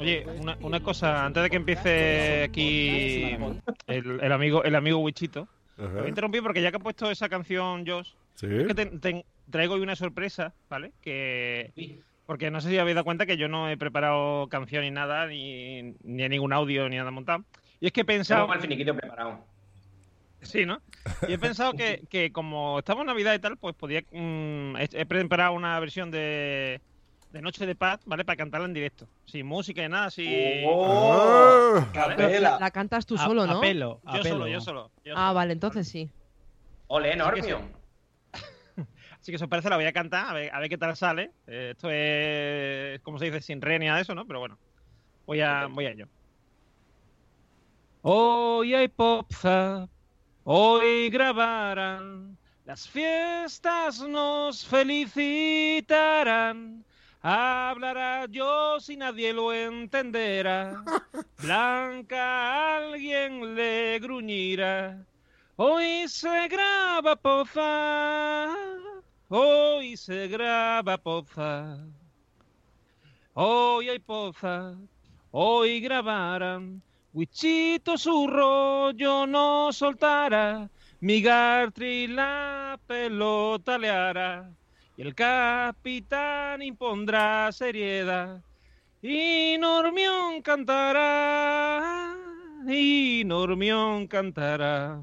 Oye, una, una cosa, antes de que empiece aquí el, el amigo el amigo Wichito, me voy a interrumpir porque ya que ha puesto esa canción Josh, Sí. es que te- te- traigo hoy una sorpresa, ¿vale? Que porque no sé si habéis dado cuenta que yo no he preparado canción ni nada, ni, ni ningún audio, ni nada montado. Y es que he pensado... Tengo el finiquito preparado. Sí, ¿no? Y he pensado que, que como estamos en Navidad y tal, pues podía... mm, he, he preparado una versión de, de Noche de Paz, ¿vale? Para cantarla en directo. Sin música y nada, sin... ¡Oh! ¿Vale? Pero la, la cantas tú A- solo, ¿no? apelo, Yo apelo. solo, yo solo. yo Ah, solo. vale, entonces sí. Ole, Normion. Así que si os parece la voy a cantar, a ver, a ver qué tal sale. Eh, esto es, como se dice, sin re ni nada de eso, ¿no? Pero bueno, voy a, voy a ello. Hoy hay popza, hoy grabarán, las fiestas nos felicitarán. Hablará yo si nadie lo entenderá. Blanca alguien le gruñirá. Hoy se graba poza, hoy se graba poza. Hoy hay poza, hoy grabarán. Wichito su rollo no soltará. Mi Gartri la pelota le hará. El capitán impondrá seriedad. Y Normión cantará. Y Normión cantará.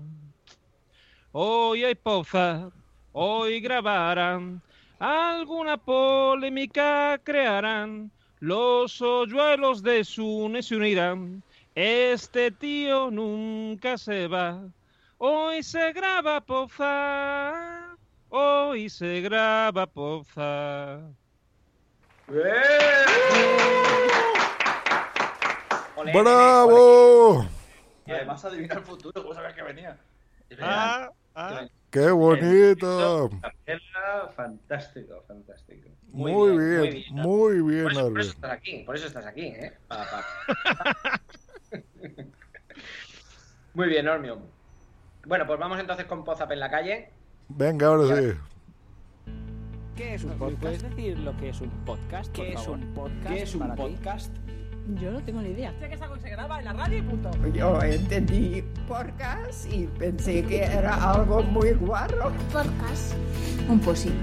Hoy hay poza, hoy grabarán, alguna polémica crearán, los hoyuelos de Sune se unirán, este tío nunca se va, hoy se graba poza, hoy se graba poza. ¡Bravo! Y además adivina el futuro, ¿cómo sabes que venía? Ah, ah. ¡Qué bonito! Capela, fantástico, fantástico. Muy Muy bien, bien, muy bien, Por eso, por eso estás aquí, por eso estás aquí, ¿eh? Pa, pa. Muy bien, Normion. Bueno, pues vamos entonces con Pozap en la calle. Venga, ahora sí. ¿Qué es un podcast? ¿Puedes decir lo que es un podcast? ¿Qué es un podcast? ¿Qué es un podcast? Yo no tengo ni idea. Sé que es algo que se graba en la radio y punto. Yo entendí podcast y pensé que era algo muy guarro. Podcast. Un posit.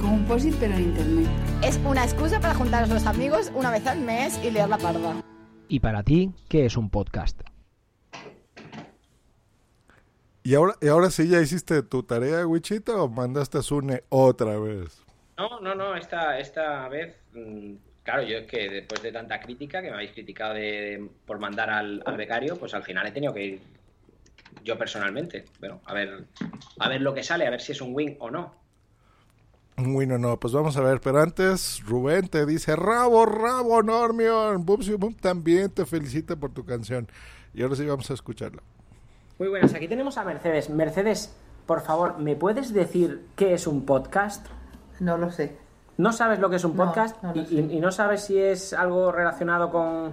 Como un posit, pero en internet. Es una excusa para juntar a los amigos una vez al mes y liar la parda. ¿Y para ti, qué es un podcast? ¿Y ahora, ¿Y ahora sí ya hiciste tu tarea, Wichito, o mandaste a Sune otra vez? No, no, no, esta, esta vez, mm, claro, yo es que después de tanta crítica que me habéis criticado de, por mandar al, al becario, pues al final he tenido que ir yo personalmente. Bueno, a ver, a ver lo que sale, a ver si es un win o no. Bueno, no, pues vamos a ver. Pero antes, Rubén te dice, rabo, rabo, Normion. Bubsy Boom también te felicita por tu canción. Y ahora sí vamos a escucharla. Muy buenas, aquí tenemos a Mercedes. Mercedes, por favor, ¿me puedes decir qué es un podcast? No lo sé. ¿No sabes lo que es un podcast? no y, sé. y- y no sabes si es algo relacionado con,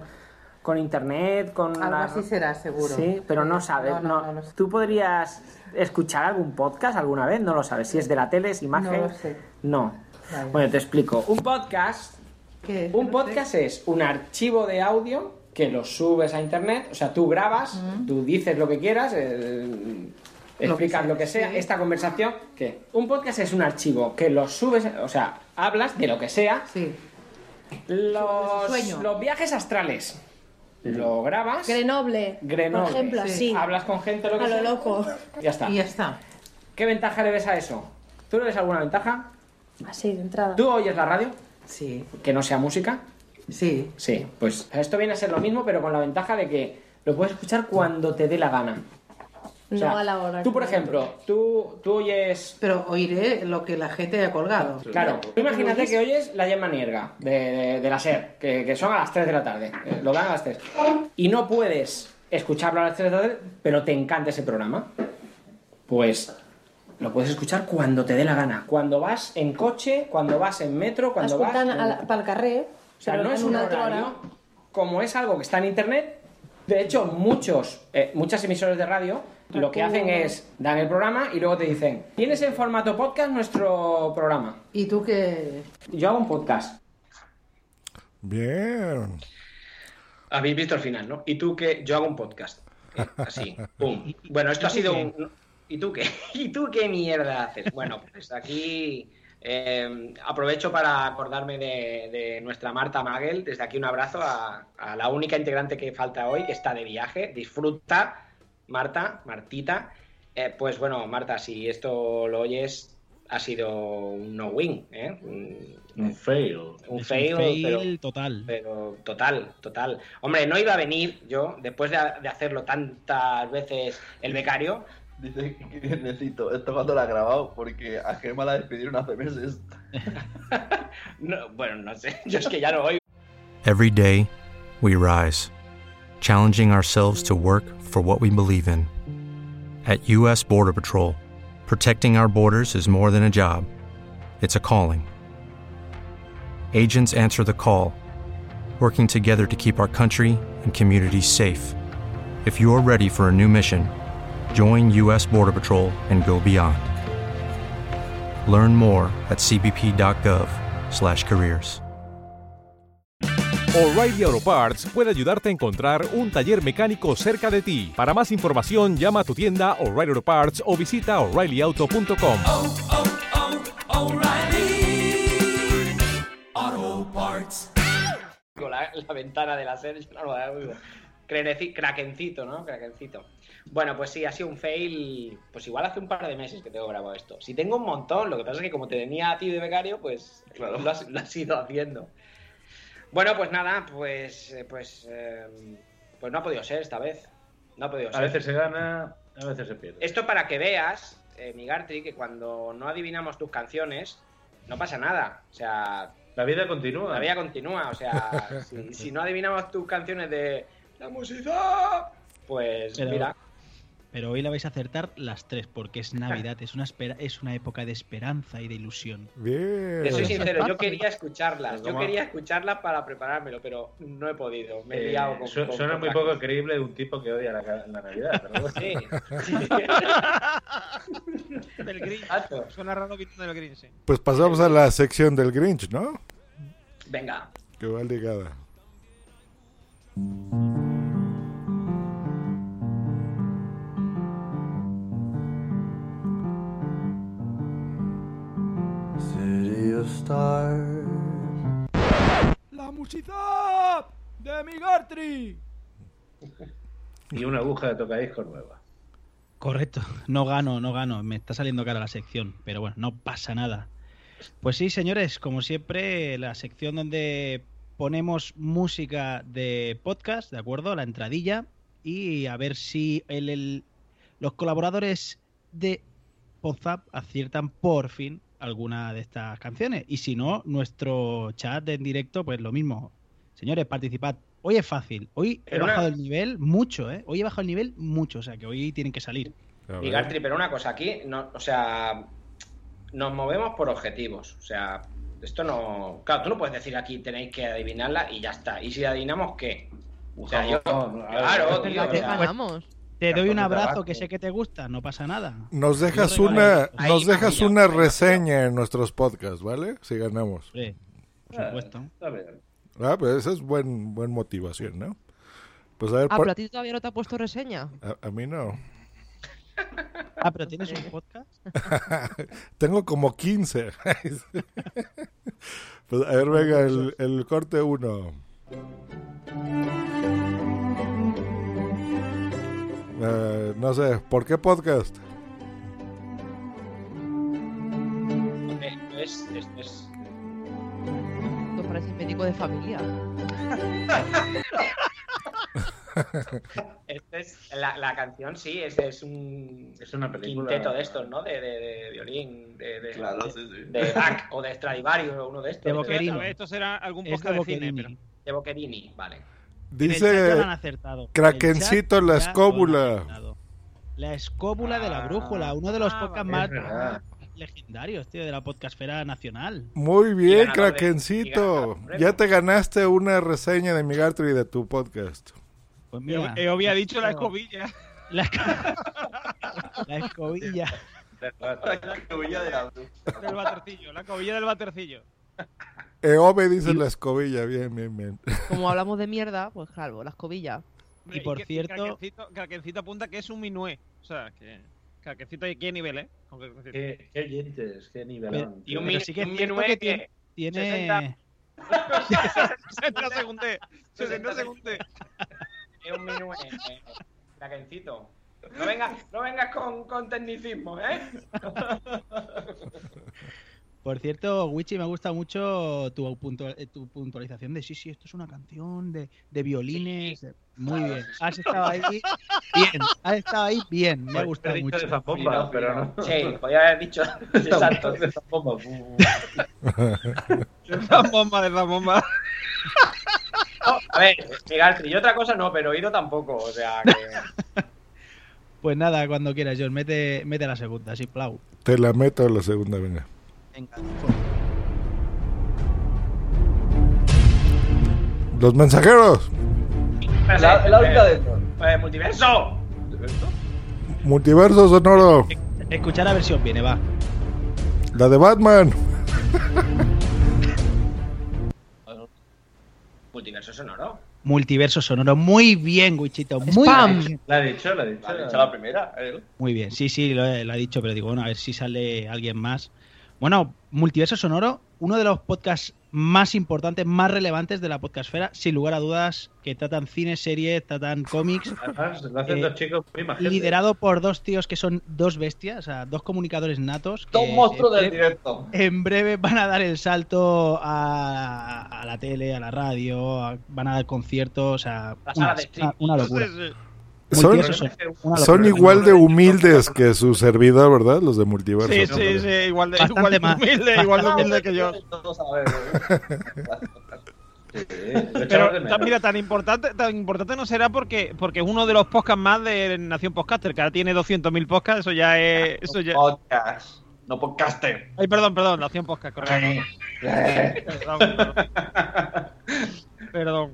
con internet, con... Algo la- así será, seguro. Sí, pero no sabes. No, no. ¿Tú podrías escuchar algún podcast alguna vez? No lo sabes. Si es de la tele, es imagen... No lo sé. No. Vale. Bueno, te explico. Un podcast... ¿Qué es? Un sé. podcast es un archivo de audio que lo subes a internet, o sea, tú grabas, tú dices lo que quieras, eh, explicas lo que sea, sí. esta conversación, que un podcast es un archivo que lo subes, o sea, hablas de lo que sea, Sí. los, Sueño. los viajes astrales, lo grabas, Grenoble. Grenoble. Por ejemplo, así. hablas con gente lo que A lo sea, loco. ya está. Y ya está. ¿Qué ventaja le ves a eso? ¿Tú le ves alguna ventaja? Así, de entrada. ¿Tú oyes la radio? Sí. Que no sea música. Sí. Sí, pues esto viene a ser lo mismo, pero con la ventaja de que lo puedes escuchar cuando te dé la gana. O sea, no a la hora. Tú, por ejemplo, tú, tú oyes... Pero oiré lo que la gente haya colgado. Claro, tú imagínate que oyes la Gemma Nierga de, de, de la SER, que, que son a las 3 de la tarde, eh, lo dan a las 3. Y no puedes escucharlo a las 3 de la tarde, pero te encanta ese programa. Pues lo puedes escuchar cuando te dé la gana. Cuando vas en coche, cuando vas en metro, cuando vas... Escoltant a la, pel carrer, O sea, no es un horario. hora. Como es algo que está en internet, de hecho, muchos, eh, muchas emisoras de radio lo que hacen es dan el programa y luego te dicen, tienes en formato podcast nuestro programa. ¿Y tú qué? Yo hago un podcast. Bien. Habéis visto el final, ¿no? Y tú que yo hago un podcast. Eh, Así, pum. Bueno, esto ¿y ha sido qué? un. ¿Y tú qué? ¿Y tú qué mierda haces? Bueno, pues aquí eh, aprovecho para acordarme de, de nuestra Marta Magel. Desde aquí un abrazo a, a la única integrante que falta hoy, que está de viaje. Disfruta, Marta, Martita. Eh, pues bueno, Marta, si esto lo oyes, ha sido un no-win, ¿eh? Un, Un fail. un Es fail, un fail pero- total. pero total, total. Hombre, no iba a venir yo, después de, de hacerlo tantas veces el becario. Dice que necesito, esto cuando lo ha grabado, porque a Gemma la despidieron hace meses. No, bueno, no sé, yo es que ya no voy. Every day, we rise, challenging ourselves to work for what we believe in. At U.S. Border Patrol, protecting our borders is more than a job, it's a calling. Agents answer the call, working together to keep our country and communities safe. If you're ready for a new mission, join U.S. Border Patrol and go beyond. Learn more at cbp.gov/careers. O'Reilly Auto Parts puede ayudarte a encontrar un taller mecánico cerca de ti. Para más información, llama a tu tienda O'Reilly Auto Parts o visita oreillyauto.com. Auto Parts. Con la, la ventana de la yo no lo ¿no? Krakencito. Bueno, pues sí, ha sido un fail. Pues igual hace un par de meses que tengo grabado esto. Si tengo un montón, lo que pasa es que como te tenía a ti de becario, pues Claro. lo, has, lo has ido haciendo. Bueno, pues nada, pues. eh, Pues, eh, pues no ha podido ser esta vez. No ha podido A ser. veces se gana, a veces se pierde. Esto para que veas, eh, Migartri, que cuando no adivinamos tus canciones, no pasa nada. O sea. La vida continúa. La vida continúa. O sea, si, si no adivinamos tus canciones de. La música. Pues Pero- mira. Pero hoy la vais a acertar las tres, porque es Navidad, es una, espera, es una época de esperanza y de ilusión. Bien. Te soy sincero, yo quería escucharlas. Yo ¿Cómo? quería escucharlas para preparármelo, pero no he podido. Me he Eh, liado con. su- con- suena con muy poco creíble de un tipo que odia la, Navidad. Pero bueno. Sí. Del Grinch. Exacto. Suena raro viniendo del Grinch, sí. Pues pasamos a la sección del Grinch, ¿no? Venga. Que va ligada. Stars. ¡La música de Migartri! Y una aguja de tocadiscos nueva. Correcto, no gano, no gano, me está saliendo cara la sección, pero bueno, no pasa nada. Pues sí, señores, como siempre, la sección donde ponemos música de podcast, ¿de acuerdo? La entradilla, y a ver si el, el- los colaboradores de WhatsApp aciertan por fin alguna de estas canciones. Y si no, nuestro chat en directo, pues lo mismo. Señores, participad. Hoy es fácil. Hoy he Pero una- bajado el nivel mucho, ¿eh? Hoy he bajado el nivel mucho, o sea que hoy tienen que salir. Migartri, pero una cosa, aquí, no, o sea, nos movemos por objetivos. O sea, esto no. Claro, tú no puedes decir aquí tenéis que adivinarla y ya está. ¿Y si adivinamos qué? O sea, yo. Claro, tío. o sea. Te doy un abrazo que sé que te gusta, no pasa nada. Nos dejas una, Ahí, nos dejas una ahí, reseña en nuestros podcasts, ¿vale? Si ganamos. Sí, por supuesto. Está bien. Ah, pues esa es buen, buen motivación, ¿no? Pues a ver, Ah, por- pero a ti todavía no te ha puesto reseña. a, a mí no. Ah, pero tienes un podcast. Tengo como 15. pues a ver, venga, el, el corte 1. Eh, no sé, ¿por qué podcast? eh, es, es, es- Esto parece médico de familia. Esta es la, la canción, sí, es, es un Es una película. quinteto de estos, ¿no? De, de, de violín, de, de, Claro, de, sí, sí. de Bach o de Stradivarius o uno de estos. De Boccherini. Esto, esto será algún Es podcast de de cine, pero. De Boccherini, vale. Dice lo han acertado. Krakencito En la escóbula. La escóbula de la brújula, uno de los Ah, podcasts vale. más verdad. legendarios, tío, de la podcastfera nacional. Muy bien, y Krakencito. Ya te ganaste una reseña de Migartri de tu podcast. Pues mira, yo había dicho la escobilla. la, la escobilla. La escobilla de la batercillo. La escobilla del batercillo. Eove dice la escobilla, bien, bien, bien. Como hablamos de mierda, pues claro, la escobilla. Y por que- cierto- Craquencito, Craquencito apunta que es un minué. O sea, que. Craquencito, ¿y qué nivel, eh? Qué, qué oyentes, qué nivelón. Y un sí que minué que que tiene... 60 tiene... 60 segundos. 60 segundos. Es un minué. eh, Craquencito. No vengas, no vengas con, con tecnicismo, ¿eh? Por cierto, Wichi, me gusta mucho tu, eh, tu puntualización de sí, sí, esto es una canción de, de violines. de- Muy bien. Has estado ahí bien. Has estado ahí bien. Me ha Podría gustado haber dicho mucho. de Zambomba, pero no. Sí, podía haber dicho. Exacto. De Zambomba. La bomba de la bomba. No, a ver, Migaltri, y otra cosa no, pero oído tampoco, o sea que. Pues nada, cuando quieras, John, mete, mete la segunda, así, plau. Te la meto a la segunda, venga. Los mensajeros. La, la única dentro. Eh, multiverso. Multiverso sonoro. Escuchar a ver si os viene, va. La de Batman. Multiverso sonoro. Multiverso sonoro. Muy bien, Wichito. Muy bien. La ha dicho, la ha dicho. La primera. él. Muy bien, sí, sí, lo he, lo ha dicho, pero digo, bueno, a ver si sale alguien más. Bueno, Multiverso Sonoro, uno de los podcasts más importantes, más relevantes de la podcastfera, sin lugar a dudas, que tratan cine, series, tratan cómics, Además, lo hacen Eh, dos chicos muy liderado por dos tíos que son dos bestias, o sea, dos comunicadores natos. Dos monstruos en del breve- directo. En breve van a dar el salto a, a la tele, a la radio, a- van a dar conciertos, o sea, una, sala de streaming. una- una locura. Sí, sí. Son, igual de humildes que su servidor, ¿verdad? Los de multiverso. Sí, sí, sí, igual de, igual de más. humilde, igual de humilde que yo. Mira, tan importante, tan importante no será porque, porque es uno de los podcasts más de Nación Podcaster, que ahora tiene 200.000 podcasts, eso ya es... Eso ya... Podcast. No podcaster. Ay, perdón, perdón, Nación Podcast, correcto. Perdón, perdón. Perdón.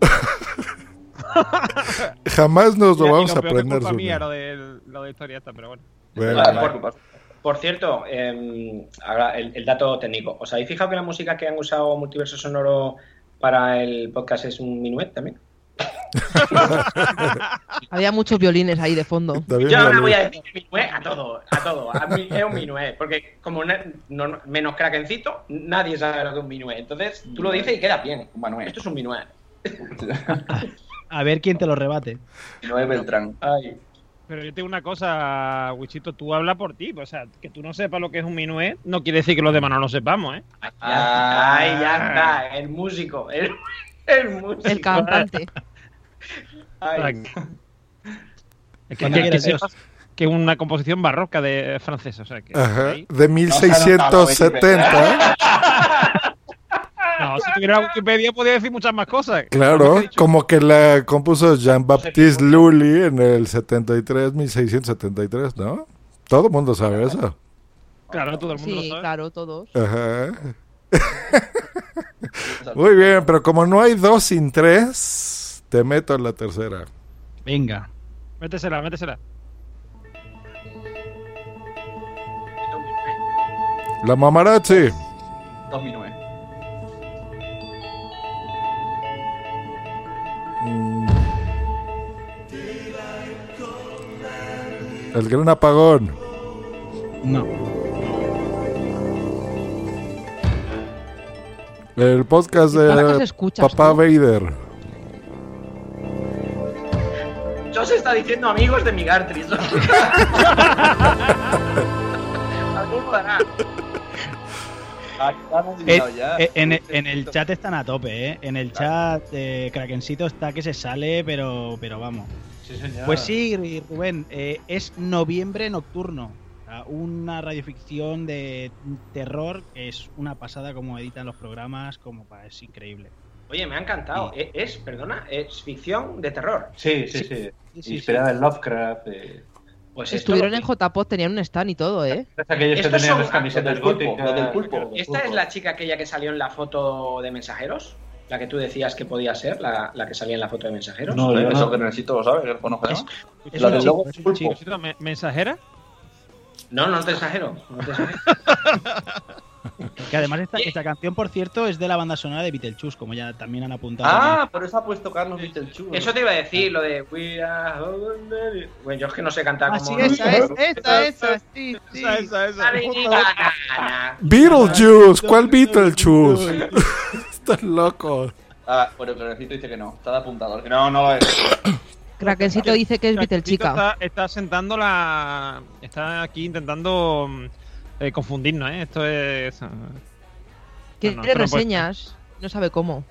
Jamás nos lo vamos a es aprender. culpa mía lo de, lo de historia esta, pero bueno. Bueno, Ah, por, por cierto, eh, ahora el, el dato técnico. ¿Os habéis fijado que la música que han usado Multiverso Sonoro para el podcast es un minuet también? Había muchos violines ahí de fondo. también Yo ahora voy a decir minuet a todo, a todo. A mí es un minuet, porque como no- menos craquencito, nadie sabe lo que es un minuet. Entonces tú lo dices y queda bien. Manuel. Esto es un minuet. A ver quién te lo rebate. No es Beltrán. Ay. Pero yo tengo una cosa, Wichito, tú hablas por ti. O sea, que tú no sepas lo que es un minuet no quiere decir que los demás no lo sepamos, ¿eh? Ya Ay, ya está, el músico. El, el músico. El cantante. Ay. Es que, Cuando que- que quieras, Dios. sepas que es una composición barroca de francesa. O sea, que Ajá, de 1670. No, No, si tuviera Wikipedia podía decir muchas más cosas. Claro, como que la compuso Jean-Baptiste Lully en el 73, 1673, ¿no? Todo el mundo sabe eso. Claro, todo el mundo lo sabe. claro, todos. Ajá. Muy bien, pero como no hay dos sin tres, te meto en la tercera. Venga, métesela, métesela. La mamarazzi. 2009. El gran apagón. No. El podcast ¿Qué podcast de escuchas Papá tú? Vader. Yo se está diciendo amigos de Migartris. Algún Eh, eh, en, en el chat están a tope, ¿eh? En el chat eh, Krakencito está que se sale, pero, pero vamos. Sí, señor. Pues sí, Rubén, eh, es Noviembre Nocturno. Una radioficción de terror que es una pasada como editan los programas, como pa- es increíble. Oye, me ha encantado. Es, perdona, es ficción de terror. Sí, sí, sí. Sí, sí, Inspirada en Lovecraft. eh. Pues esto- Estuvieron en JPod, tenían un stand y todo, ¿eh? Es aquellos que Estos tenían son- las camisetas Los del pulpo, góticas. los del pulpo. ¿Esta es la chica aquella que salió en la foto de mensajeros? La que tú decías que podía ser, la, la que salía en la foto de mensajeros. No, yo Eso no. que necesito lo sabe, que lo conozco. ¿no? Es La un del chico, logo es un pulpo. chico. Wichito, ¿me- ¿Mensajera? No, no te exagero. No te exagero. Que además esta, esta canción, por cierto, es de la banda sonora de Beetlejuice, como ya también han apuntado. Ah, por eso ha puesto Carlos Beetlejuice. Eso te iba a decir, lo de We are ordinary. Bueno, yo es que no sé cantar Ah, como. sí, esa es, esa, esa, sí, sí. Esa, esa, esa. Beetlejuice, ¿cuál Beetlejuice? Estás loco. Ah, bueno, Cronecito dice que no. Está de apuntador. Que no, no lo es. Krakencito dice que es Beetlechica. Está, está sentando la. Está aquí intentando mm, eh, confundirnos, ¿eh? Esto es. eh, Quiere no, reseñas, no sabe cómo.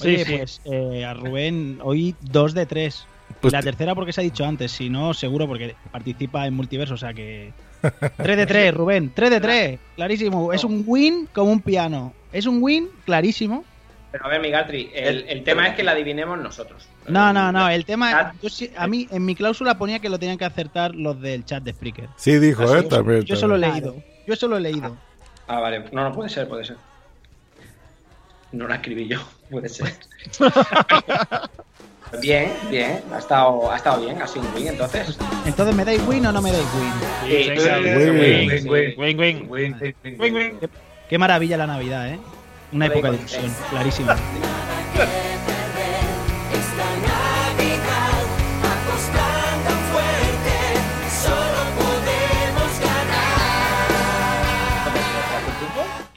Oye, Sí, sí. pues eh, a Rubén hoy dos de tres. Pues la te- tercera porque se ha dicho antes, si no, seguro porque participa en multiverso, o sea que... 3 de 3, Rubén, 3 de 3, clarísimo. Es un win como un piano. Es un win clarísimo. Pero a ver, Migatri, el, el tema es que la adivinemos nosotros. No, no, no, el tema... Yo, sí- a mí, en mi cláusula ponía que lo tenían que acertar los del chat de Spreaker. Sí, dijo, ¿eh? es. También. Yo solo he también. leído. Yo solo he leído. Ah, vale. No, no puede ser, puede ser. No la escribí yo, puede ser. bien, bien. Ha estado, ha estado bien, ha sido un win entonces. Entonces, ¿me dais win o no me dais win? Sí, venga, sí, win, win, win, win, win, win. Qué, qué maravilla la Navidad, ¿eh? Una época de ilusión, clarísima. Esta Navidad, apostando fuerte, solo podemos ganar.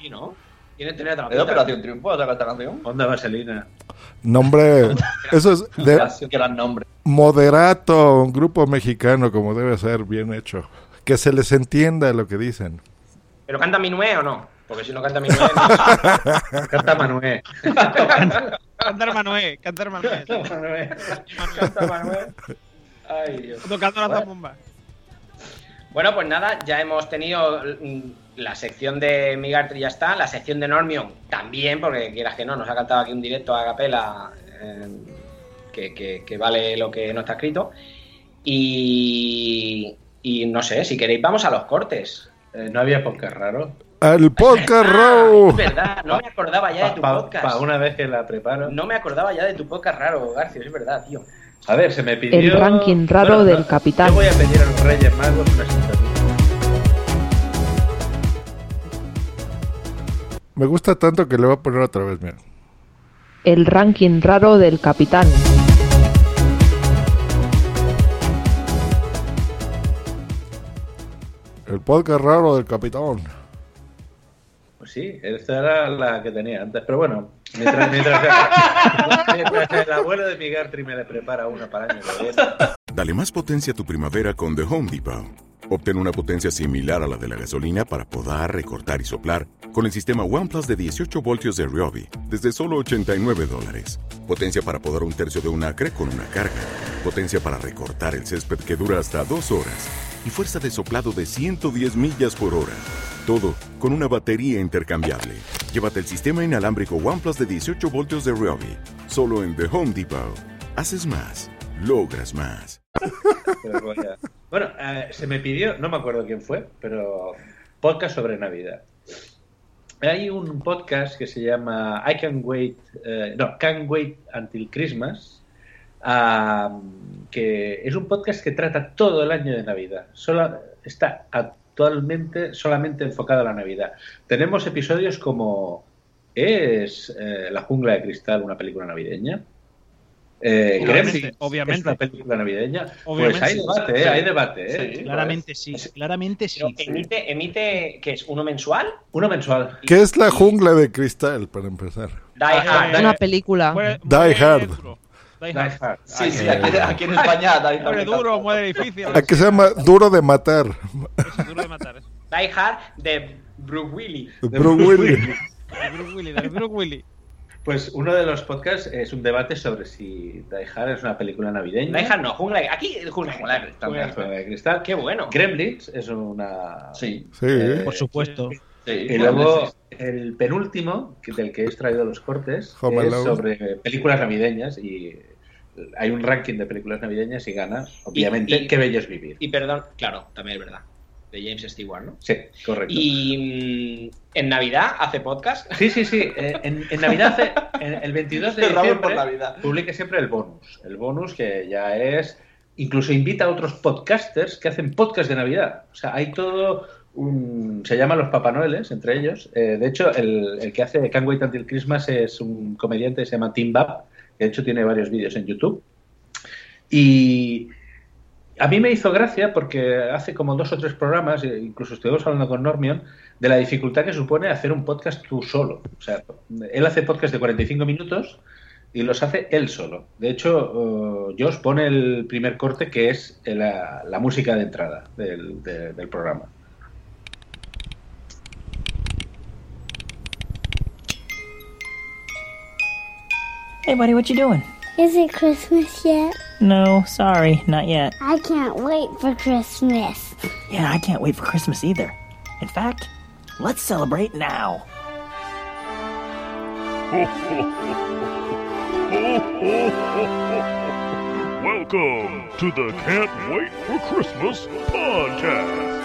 Y no. Tiene tener otra ¿Es de Operación Triunfo saca esta canción? Onda Vaselina. Nombre. Eso es de Gran nombre. moderato, un grupo mexicano, como debe ser, bien hecho. Que se les entienda lo que dicen. ¿Pero canta Minué o no? Porque si no canta Minué. no. Canta Manuel. Cantar Manuel, cantar Manuel. Canta Manué. Ay, Dios. Tocando la Bueno. zambomba. Bueno, pues nada, ya hemos tenido mm, la sección de Migartri ya está, la sección de Normion también, porque quieras que no, nos ha cantado aquí un directo a capela eh, que, que- que vale lo que no está escrito. Y, y no sé, si queréis vamos a los cortes. Eh, no había podcast raro. ¡Al podcast Ah, raro! es verdad, no me acordaba ya de tu Para podcast. una vez que la preparo. No me acordaba ya de tu podcast raro, García, es verdad, tío. A ver, se me pidió. El ranking raro del capitán. Yo voy a pedir a los Reyes Magos. Me gusta tanto que le voy a poner otra vez, mira. El ranking raro del capitán. El podcast raro del capitán. Sí, esta era la que tenía antes. Pero bueno, mientras, mientras, el abuelo de mi Gartry me le prepara una para año que viene. Dale más potencia a tu primavera con The Home Depot. Obtén una potencia similar a la de la gasolina para podar, recortar y soplar con el sistema OnePlus de 18 voltios de Ryobi desde solo 89 dólares. Potencia para podar un tercio de un acre con una carga. Potencia para recortar el césped que dura hasta dos horas. Y fuerza de soplado de 110 millas por hora. Todo con una batería intercambiable. Llévate el sistema inalámbrico OnePlus de 18 voltios de Ryobi. Solo en The Home Depot. Haces más. Logras más. Bueno, eh, se me pidió, no me acuerdo quién fue, pero podcast sobre Navidad. Hay un podcast que se llama I Can Wait, eh, no, Can't Wait Until Christmas, ah, que es un podcast que trata todo el año de Navidad. Solo, está actualmente solamente enfocado a la Navidad. Tenemos episodios como ¿Es eh, La jungla de cristal una película navideña? Eh, Obviamente. ¿Es una película navideña? Obviamente. Pues hay debate, ¿eh? Sí. Hay debate, ¿eh? Sí, Claramente sí, claramente emite, emite, ¿qué es? ¿Uno mensual? Uno mensual. ¿Qué es la jungla de cristal, para empezar? Die Hard. Una película. Die Hard. Die Die Hard. Sí, sí, aquí, aquí en España. Die Hard. Duro, muere difícil. ¿A qué se llama Duro de Matar? Eso, duro de matar. eso. Die Hard de Bruce Willis. Bruce Willis. De Bruce Willis, de Bruce Willis. Pues uno de los podcasts es un debate sobre si Die Hard es una película navideña. Die Hard no, jungla. Aquí, jungla Jungla de cristal. Jungla de Jungla de cristal. Qué bueno. Gremlins es una... Sí. Sí. Eh, Por supuesto. Sí. Y luego el penúltimo, que- del que he extraído los cortes, Home es Alone. sobre películas navideñas y hay un ranking de películas navideñas y gana, obviamente, y- Qué bello es vivir. Y perdón, claro, también es verdad. De James Stewart, ¿no? Sí, correcto. Y mm, en Navidad hace podcast. Sí, sí, sí. eh, En, en Navidad, hace- en el 22 de diciembre, por Navidad. publica siempre el bonus. El bonus que ya es... Incluso invita a otros podcasters que hacen podcast de Navidad. O sea, hay todo un- se llaman los Papá Noeles, entre ellos. Eh, de hecho, el, el que hace Can't Wait Until Christmas es un comediante que se llama Tim Bab, de hecho tiene varios vídeos en YouTube. Y a mí me hizo gracia porque hace como dos o tres programas, e incluso estuvimos hablando con Normion, de la dificultad que supone hacer un podcast tú solo. O sea, él hace podcast de 45 minutos y los hace él solo. De hecho, eh, Josh pone el primer corte que es la, música de entrada del, de- del programa. Hey, buddy, what you doing? Is it Christmas yet? No, sorry, not yet. I can't wait for Christmas. Yeah, I can't wait for Christmas either. In fact, let's celebrate now. Welcome to the Can't Wait for Christmas podcast.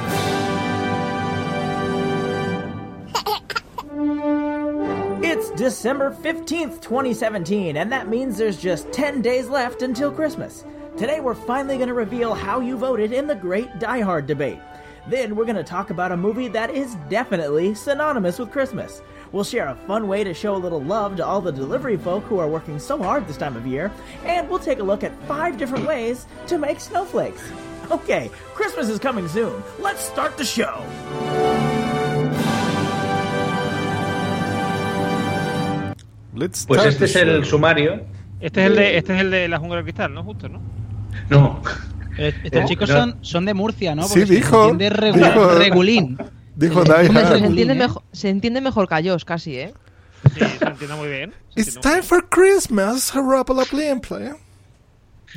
It's December 15th, 2017, and that means there's just 10 days left until Christmas. Today, we're finally going to reveal how you voted in the Great Die Hard debate. Then, we're going to talk about a movie that is definitely synonymous with Christmas. We'll share a fun way to show a little love to all the delivery folk who are working so hard this time of year, and we'll take a look at five different ways to make snowflakes. Okay, Christmas is coming soon. Let's start the show. Let's Pues este es el sumario. Este es el de, este es el de la jungla de cristal, ¿no? Justo, ¿no? No. Pero estos Eh, chicos no. son, son de Murcia, ¿no? Sí, Porque se dijo, regu- dijo- regulín. Dijo Eh. Se regulín, entiende, ¿eh? mejor, se entiende mejor que a Josh, casi, ¿eh? Sí, se entiende muy bien. It's time for Christmas, Harapala Play Play.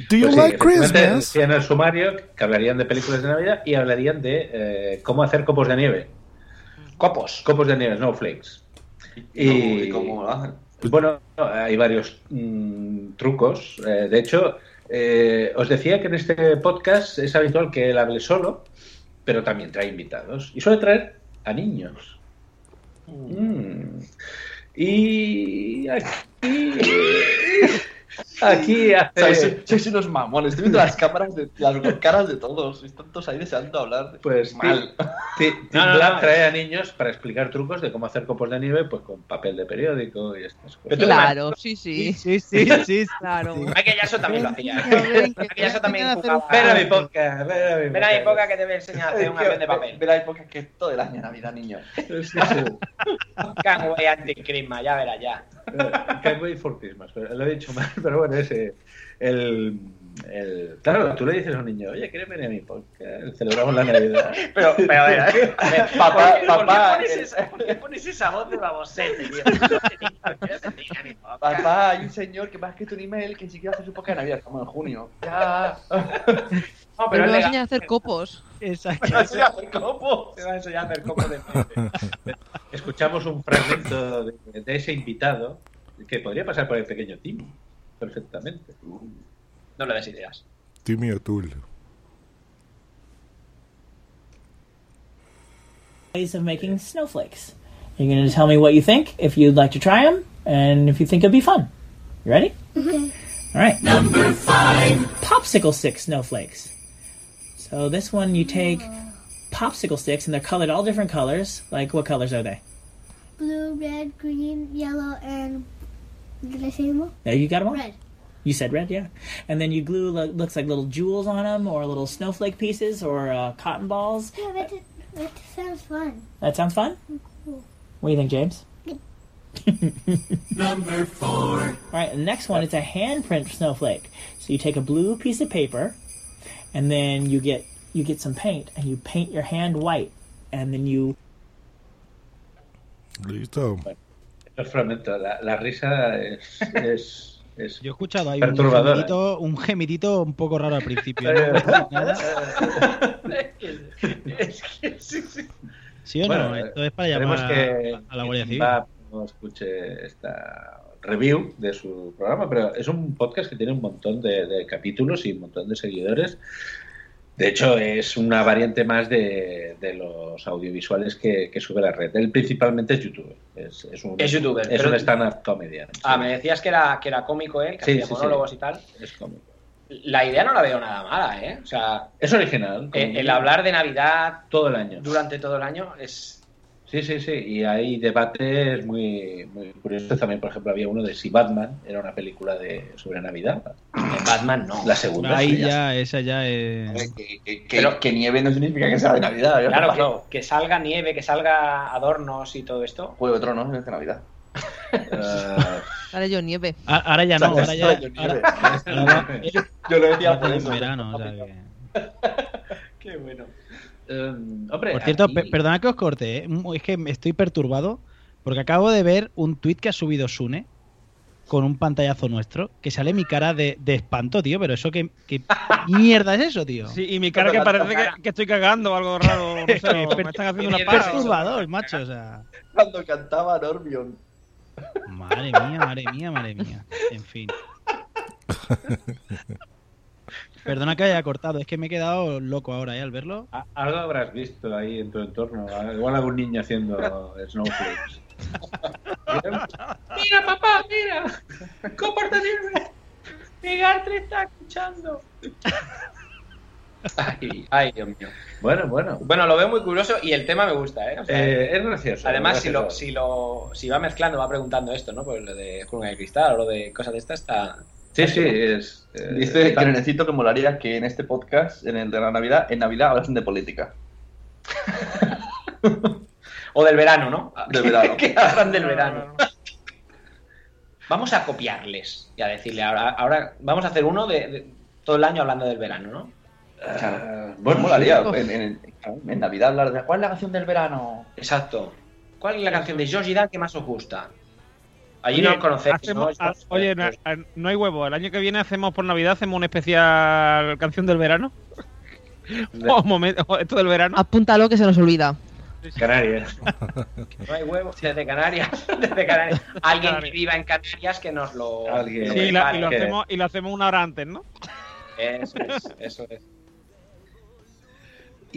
Do you Pues sí, like Christmas? en el sumario que hablarían de películas de Navidad y hablarían de eh, cómo hacer copos de nieve. Copos. Copos de nieve, snowflakes. ¿Y cómo- y cómo lo hacen? Bueno, hay varios mm, trucos. Eh, de hecho, eh, os decía que en este podcast es habitual que él hable solo, pero también trae invitados. Y suele traer a niños. Mm. Y aquí... Aquí hace... Sois, sois unos mamones. Estoy viendo las cámaras de las caras de todos. Están todos ahí deseando hablar. Pues mal. No, no, Black no. trae a niños para explicar trucos de cómo hacer copos de nieve pues con papel de periódico y estas cosas. Claro, sí, sí. Sí, sí, sí. Claro. Aquella eso también lo hacía. Ven, que Aquella eso también ven a jugaba. Ven a mi podcast, ven a mi Ven a mi podcast. podcast que te voy a enseñar a hacer un avión de papel. Ver la época que es todo el año Navidad, niño. Can way anti Christmas, ya verás ya. Can't wait for Christmas, pero lo he dicho mal, pero bueno, ese. El, el, claro, tú le dices a un niño, oye, ¿quieres venir a mi podcast? Celebramos la Navidad. Pero, pero a ver, a ver, a ver, Papá, ¿por qué- por qué papá, pones el- esa- ¿Por qué pones esa voz de babosete, tío? Papá, hay un señor que me ha escrito un email que si quiere hacer su podcast de Navidad, como en junio. Ya. No, Pero pero me va a enseñar a hacer copos. Exacto. Te va a enseñar a hacer copos. Te va a enseñar a hacer copos de Escuchamos un fragmento de, de ese invitado que podría pasar por el pequeño Tim, perfectamente. No le des ideas. Timmy O'Toole. ways of making snowflakes. You're going to tell me what you think, if you'd like to try them, and if you think it'd be fun. You ready? Okay. All right. Number five. Popsicle stick snowflakes. So this one you take popsicle sticks, and they're colored all different colors. Like what colors are they? Blue, red, green, yellow, and did I say them all? Yeah, you got them all. Red. You said red, yeah. And then you glue lo- looks like little jewels on them, or little snowflake pieces, or uh, cotton balls. Yeah, that, that sounds fun. That sounds fun. Cool. What do you think, James? Number four. All right, the next one is a handprint snowflake. So you take a blue piece of paper, and then you get you get some paint, and you paint your hand white, and then you Listo. Fragmento, la, la risa es, es, es Yo he escuchado ahí un gemidito, un gemidito un poco raro al principio. ¿no? Es que sí, sí. ¿Sí o Bueno, no? Esto es para llamar que, a, a la Guardia Civil. No escuche esta review de su programa, pero es un podcast que tiene un montón de, de capítulos y un montón de seguidores. De hecho, es una variante más de, de los audiovisuales que, que sube la red. Él principalmente es youtuber. Es, es un, Es youtuber, Es pero- un stand-up comedian. Ah, me decías que era, que era cómico él, que Sí, hacía sí, sí. monólogos y tal. Es cómico. la idea no la veo nada mala, ¿eh? O sea, Es original. eh, el digo, hablar de Navidad todo el año. durante todo el año es... Sí, sí, sí. Y hay debates muy, muy curiosos. También, por ejemplo, había uno de si Batman era una película de sobre Navidad. Batman no. La segunda. Ahí ya, esa ya es. Que, que- Pero- que nieve no significa que sea de Navidad. ¿qué Claro, pasó? que, que salga nieve, que salga adornos y todo esto. Juego de Tronos es de Navidad. Eh, Sale yo nieve. A- Ahora ya no, ahora ya. Yo ahora- ahora- Yo, yo lo decía ahora por eso. verano, o sea que- Qué bueno. Hombre, Por cierto, aquí- perdona que os corte, ¿eh? es que estoy perturbado porque acabo de ver un tuit que ha subido Sune con un pantallazo nuestro que sale mi cara de, de espanto, tío. Pero eso, ¿qué, qué mierda es eso, tío? Sí, y mi cara que parece que, que estoy cagando o algo raro. No sé, o me están haciendo una Es para. perturbador, macho. O sea, Cuando cantaba Normion. madre mía, madre mía, madre mía. En fin. Perdona que haya cortado, es que me he quedado loco ahora, ¿eh? Al verlo. Algo habrás visto ahí en tu entorno. Igual algún niño haciendo snowflakes. Mira, papá, mira. Compórtate. Mi Gartre está escuchando. Ay, ay, Dios mío. Bueno, bueno. Bueno, lo veo muy curioso y el tema me gusta, ¿eh? O sea, Eh, es gracioso. Además, si lo, si lo si va mezclando, va preguntando esto, ¿no? Pues lo de Jungla de Cristal o lo de cosas de estas está. Sí, sí, es. eh, Dice está- que necesito que molaría que en este podcast, en el de la Navidad, en Navidad hablasen de política. O del verano, ¿no? Del verano. que hablan del verano. Vamos a copiarles y a decirle ahora, ahora vamos a hacer uno de, de todo el año hablando del verano, ¿no? Claro. Eh, Bueno, molaría en, en- en Navidad hablar de cuál es la canción del verano. Exacto. ¿Cuál es la canción de George Dan que más os gusta? Allí Oye, no os conocéis, hacemos- ¿no? a- oye, no, a- no hay huevo. El año que viene hacemos por Navidad, hacemos una especial canción del verano. o momento, o esto del verano. Apúntalo que se nos olvida. Canarias. No hay huevos desde Canarias. Desde Canarias. Alguien que viva en Canarias que nos lo. Alguien. lo Sí, y, la- y prepare. lo hacemos, y lo hacemos una hora antes, ¿no? Eso es, eso es.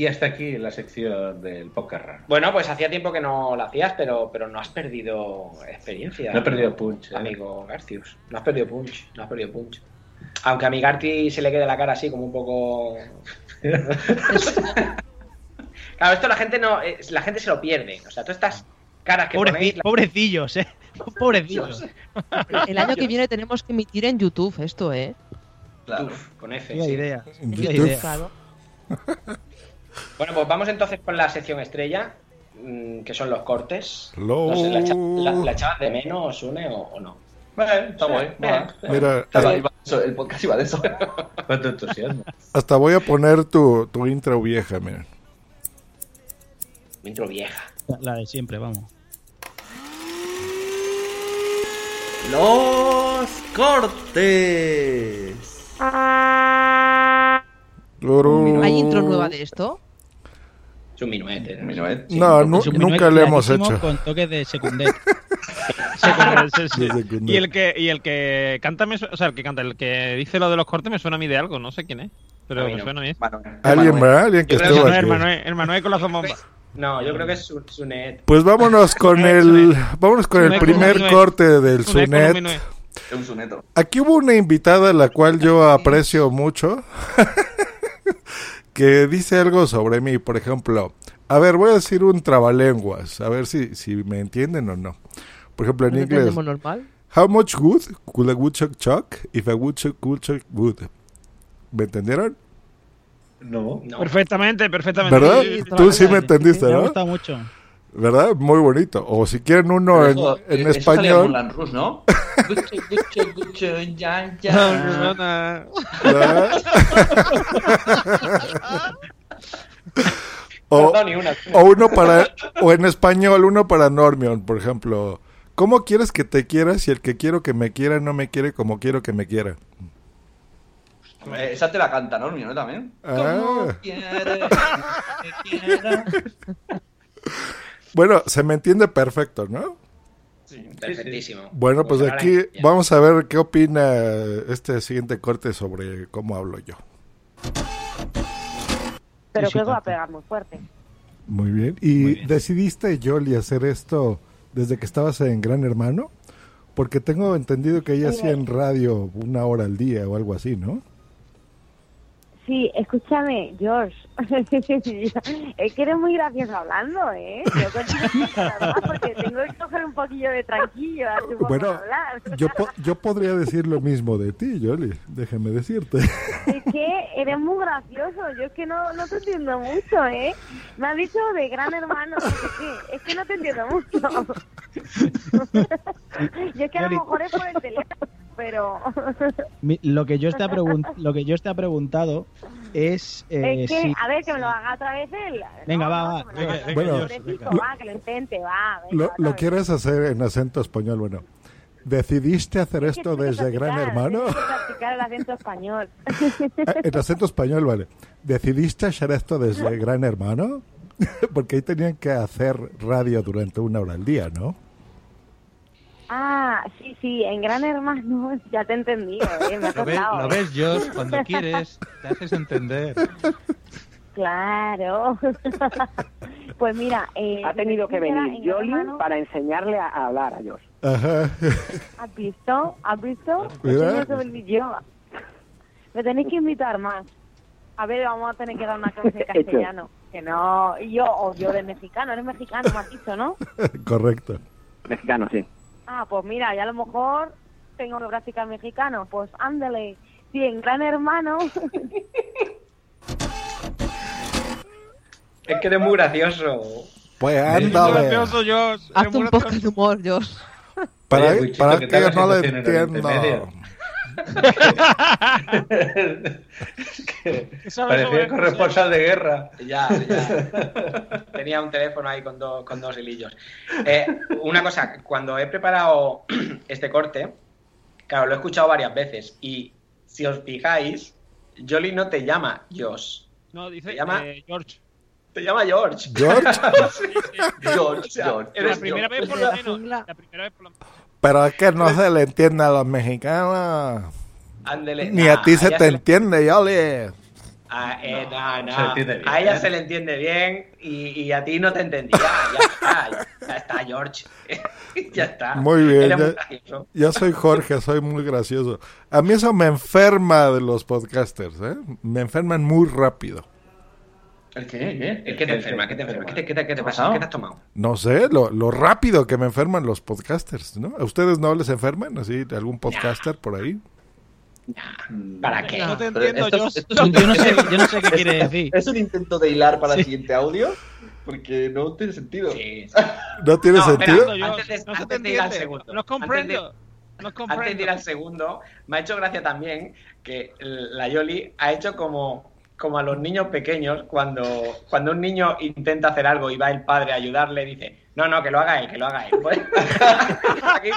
Y hasta aquí la sección del podcast raro. Bueno, pues hacía tiempo que no lo hacías, pero, pero no has perdido experiencia. No he perdido punch. eh. Amigo Garcius. No has perdido punch. No has perdido punch. Aunque a mi Garti se le quede la cara así como un poco. claro, esto la gente no. eh, La gente se lo pierde. O sea, todas estas caras que Pobreci- ponéis. la- pobrecillos, eh. Pobrecillos. El año que viene tenemos que emitir en YouTube esto, ¿eh? Claro. Uf, con F. Sí. idea. En YouTube. idea. Bueno, pues vamos entonces con la sección estrella, mm, que son los cortes. No sé, ¿la, echa- la- la echabas de menos, Sune, o, o no? Bueno, está guay. Bien. Mira, eh, eso, el podcast iba de eso. Cuánto entusiasmo. hasta voy a poner tu, tu intro vieja, miren. Intro vieja. La- La de siempre, vamos. Los cortes. ¿Hay intro nueva de esto? Es un minuete. ¿no? Minuet, sí. No, nu- nunca le hemos hecho. Con toques de secundet. Sí, sí. Y el que, y el que canta, me o sea, el que canta, el que dice lo de los cortes me suena a mí de algo, no sé quién es. Pero me no. suena a mí. Alguien. ¿verdad? Alguien que estuvo que El aquí. Manuel, el Manuel con la bomba. No, yo creo que es Su- Sunet. Pues vámonos con el, vámonos con el primer corte del Sunet. Aquí hubo una invitada a la cual yo aprecio mucho, que dice algo sobre mí, por ejemplo. A ver, voy a decir un trabalenguas, a ver si, si me entienden o no. Por ejemplo, en ¿No inglés. entendemos normal? How much wood could a woodchuck chuck if a woodchuck could chuck wood? ¿Me entendieron? No. No. Perfectamente, perfectamente. ¿Verdad? Sí, Tú sí me entendiste, Me ha ¿no? gustado mucho. ¿Verdad? Muy bonito. O si quieren uno en, en eso en español. ¿no? Gucho, gucho, gucho, ya, ya. ¿verdad? o, No, ni una. o uno para o en español uno para Normion, por ejemplo. ¿Cómo quieres que te quiera si el que quiero que me quiera no me quiere como quiero que me quiera? Eh, Esa te la canta Normio, ¿no? También. Ah. Quieres que quiera. Bueno, se me entiende perfecto, ¿no? Perfectísimo. Bueno, pues ahora aquí vamos a ver qué opina este siguiente corte sobre cómo hablo yo. Pero que va a pegar muy fuerte. Muy bien. ¿Y Muy bien. decidiste, Yoli, hacer esto desde que estabas en Gran Hermano? Porque tengo entendido que ella hacía en radio una hora al día o algo así, ¿no? Sí, escúchame, George. es que eres muy gracioso hablando, ¿eh? Yo contigo porque tengo que coger un poquillo de tranquillo a tu forma Bueno, de hablar. yo, po- yo podría decir lo mismo de ti, Yoli. Déjeme decirte. Es que eres muy gracioso. Yo es que no, no te entiendo mucho, ¿eh? Me has dicho de gran hermano, qué. Es que no te entiendo mucho. Yo es que a lo mejor es por el teléfono, pero... Lo que yo te ha pregun- lo que yo te ha preguntado es eh, es que, si a ver, que me lo haga otra vez él. venga va va Venga, venga, Bueno, va, que lo intente, va. venga, Lo, lo quieres hacer en acento español, bueno. ¿Decidiste hacer esto desde Gran Hermano? Practicar el acento español. En acento español, vale. ¿Decidiste hacer esto desde Gran Hermano? Porque ahí tenían que hacer radio durante una hora al día, ¿no? Ah, sí, sí, en Gran Hermano, ya te he entendido, ¿eh? me ha Lo ves, costado. lo ves, Josh, cuando quieres, te haces entender. Claro. pues mira, eh, Ha tenido que venir Hermano, para enseñarle a, a hablar a Josh. Ajá. ¿Has visto? ¿Has visto? Idioma. Me tenéis que invitar más. A ver, vamos a tener que dar una clase de castellano. Que no, y yo, o yo de mexicano, eres mexicano, me has dicho, ¿no? Correcto. Mexicano, sí. Ah, pues mira, ya a lo mejor tengo que practicar mexicano. Pues ándale. Sí, en Gran Hermano. Es que eres muy gracioso. Pues ándale. gracioso, Josh. Muy un poco de humor, Josh. Para, Oye, Wichito, para ¿qué que yo no lo situación Parecía corresponsal de guerra. Ya, ya. Tenía un teléfono ahí con, do- con dos hilillos. Eh, una cosa, cuando he preparado este corte, claro, lo he escuchado varias veces y si os fijáis, Jolly no te llama Josh, No, dice ¿Te llama? eh, George. te llama George. ¿George? George, o sea, George. La primera vez por lo menos. La primera vez por lo menos. Pero es que no se le entiende a los mexicanos. Ándele. Ni Nah, a ti se te entiende, Yoli. Ah, eh, no, bien. A ella se le entiende bien y, y a ti no te entendía. Ya está, ya, ya está, George. ya está. Muy bien. Yo soy Jorge, soy muy gracioso. A mí eso me enferma de los podcasters, ¿eh? Me enferman muy rápido. ¿El qué? ¿Qué? ¿Qué te enferma? ¿Qué te enferma? ¿Qué te, qué te- qué te ¿Qué ha pasa? pasado? ¿Qué te has tomado? No sé, lo, lo rápido que me enferman los podcasters, ¿no? ¿A ustedes no les enferman así algún podcaster por ahí? ¿Para qué? No te entiendo, esto es- Josh. esto es un- Yo no sé, yo no sé qué quiere decir. ¿Es un intento de hilar para el siguiente audio? Porque no tiene sentido. Sí, ¿No tiene No, sentido? Josh, antes de, no antes de ir al segundo. No comprendo. No Antes de, comprendo. antes de ir al segundo, me ha hecho gracia también que la Yoli ha hecho como, como a los niños pequeños cuando, cuando un niño intenta hacer algo y va el padre a ayudarle, dice, no, no, que lo haga él, que lo haga él. Pues, aquí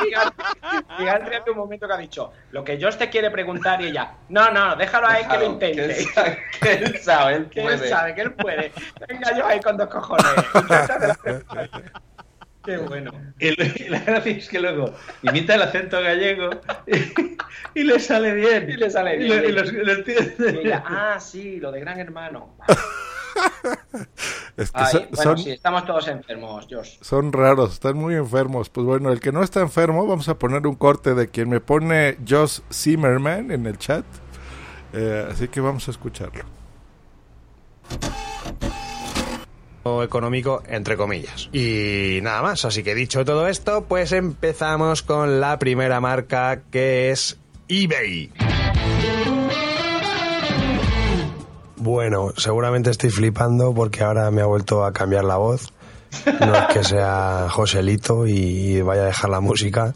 fíjate en un momento que ha dicho, lo que Josh te quiere preguntar y ella, no, no, déjalo a él que lo Déjalo, que intente. él sabe, que él sabe, él Que él puede. sabe, que él puede. Venga yo ahí con dos cojones. Qué bueno. Y, la gracia es que luego imita el acento gallego y, y le sale bien. Y le sale Y lo, bien. y lo- lo entiende. Y ella, ah, sí, lo de Gran Hermano. Es que Ay, son, bueno, son- sí, estamos todos enfermos, Josh. son raros, están muy enfermos. Pues bueno, el que no está enfermo, vamos a poner un corte de quien me pone Josh Zimmerman en el chat. Eh, así que vamos a escucharlo. Económico entre comillas. Y nada más, así que dicho todo esto, pues empezamos con la primera marca que es eBay. Bueno, seguramente estoy flipando porque ahora me ha vuelto a cambiar la voz. No es que sea Joselito y vaya a dejar la música.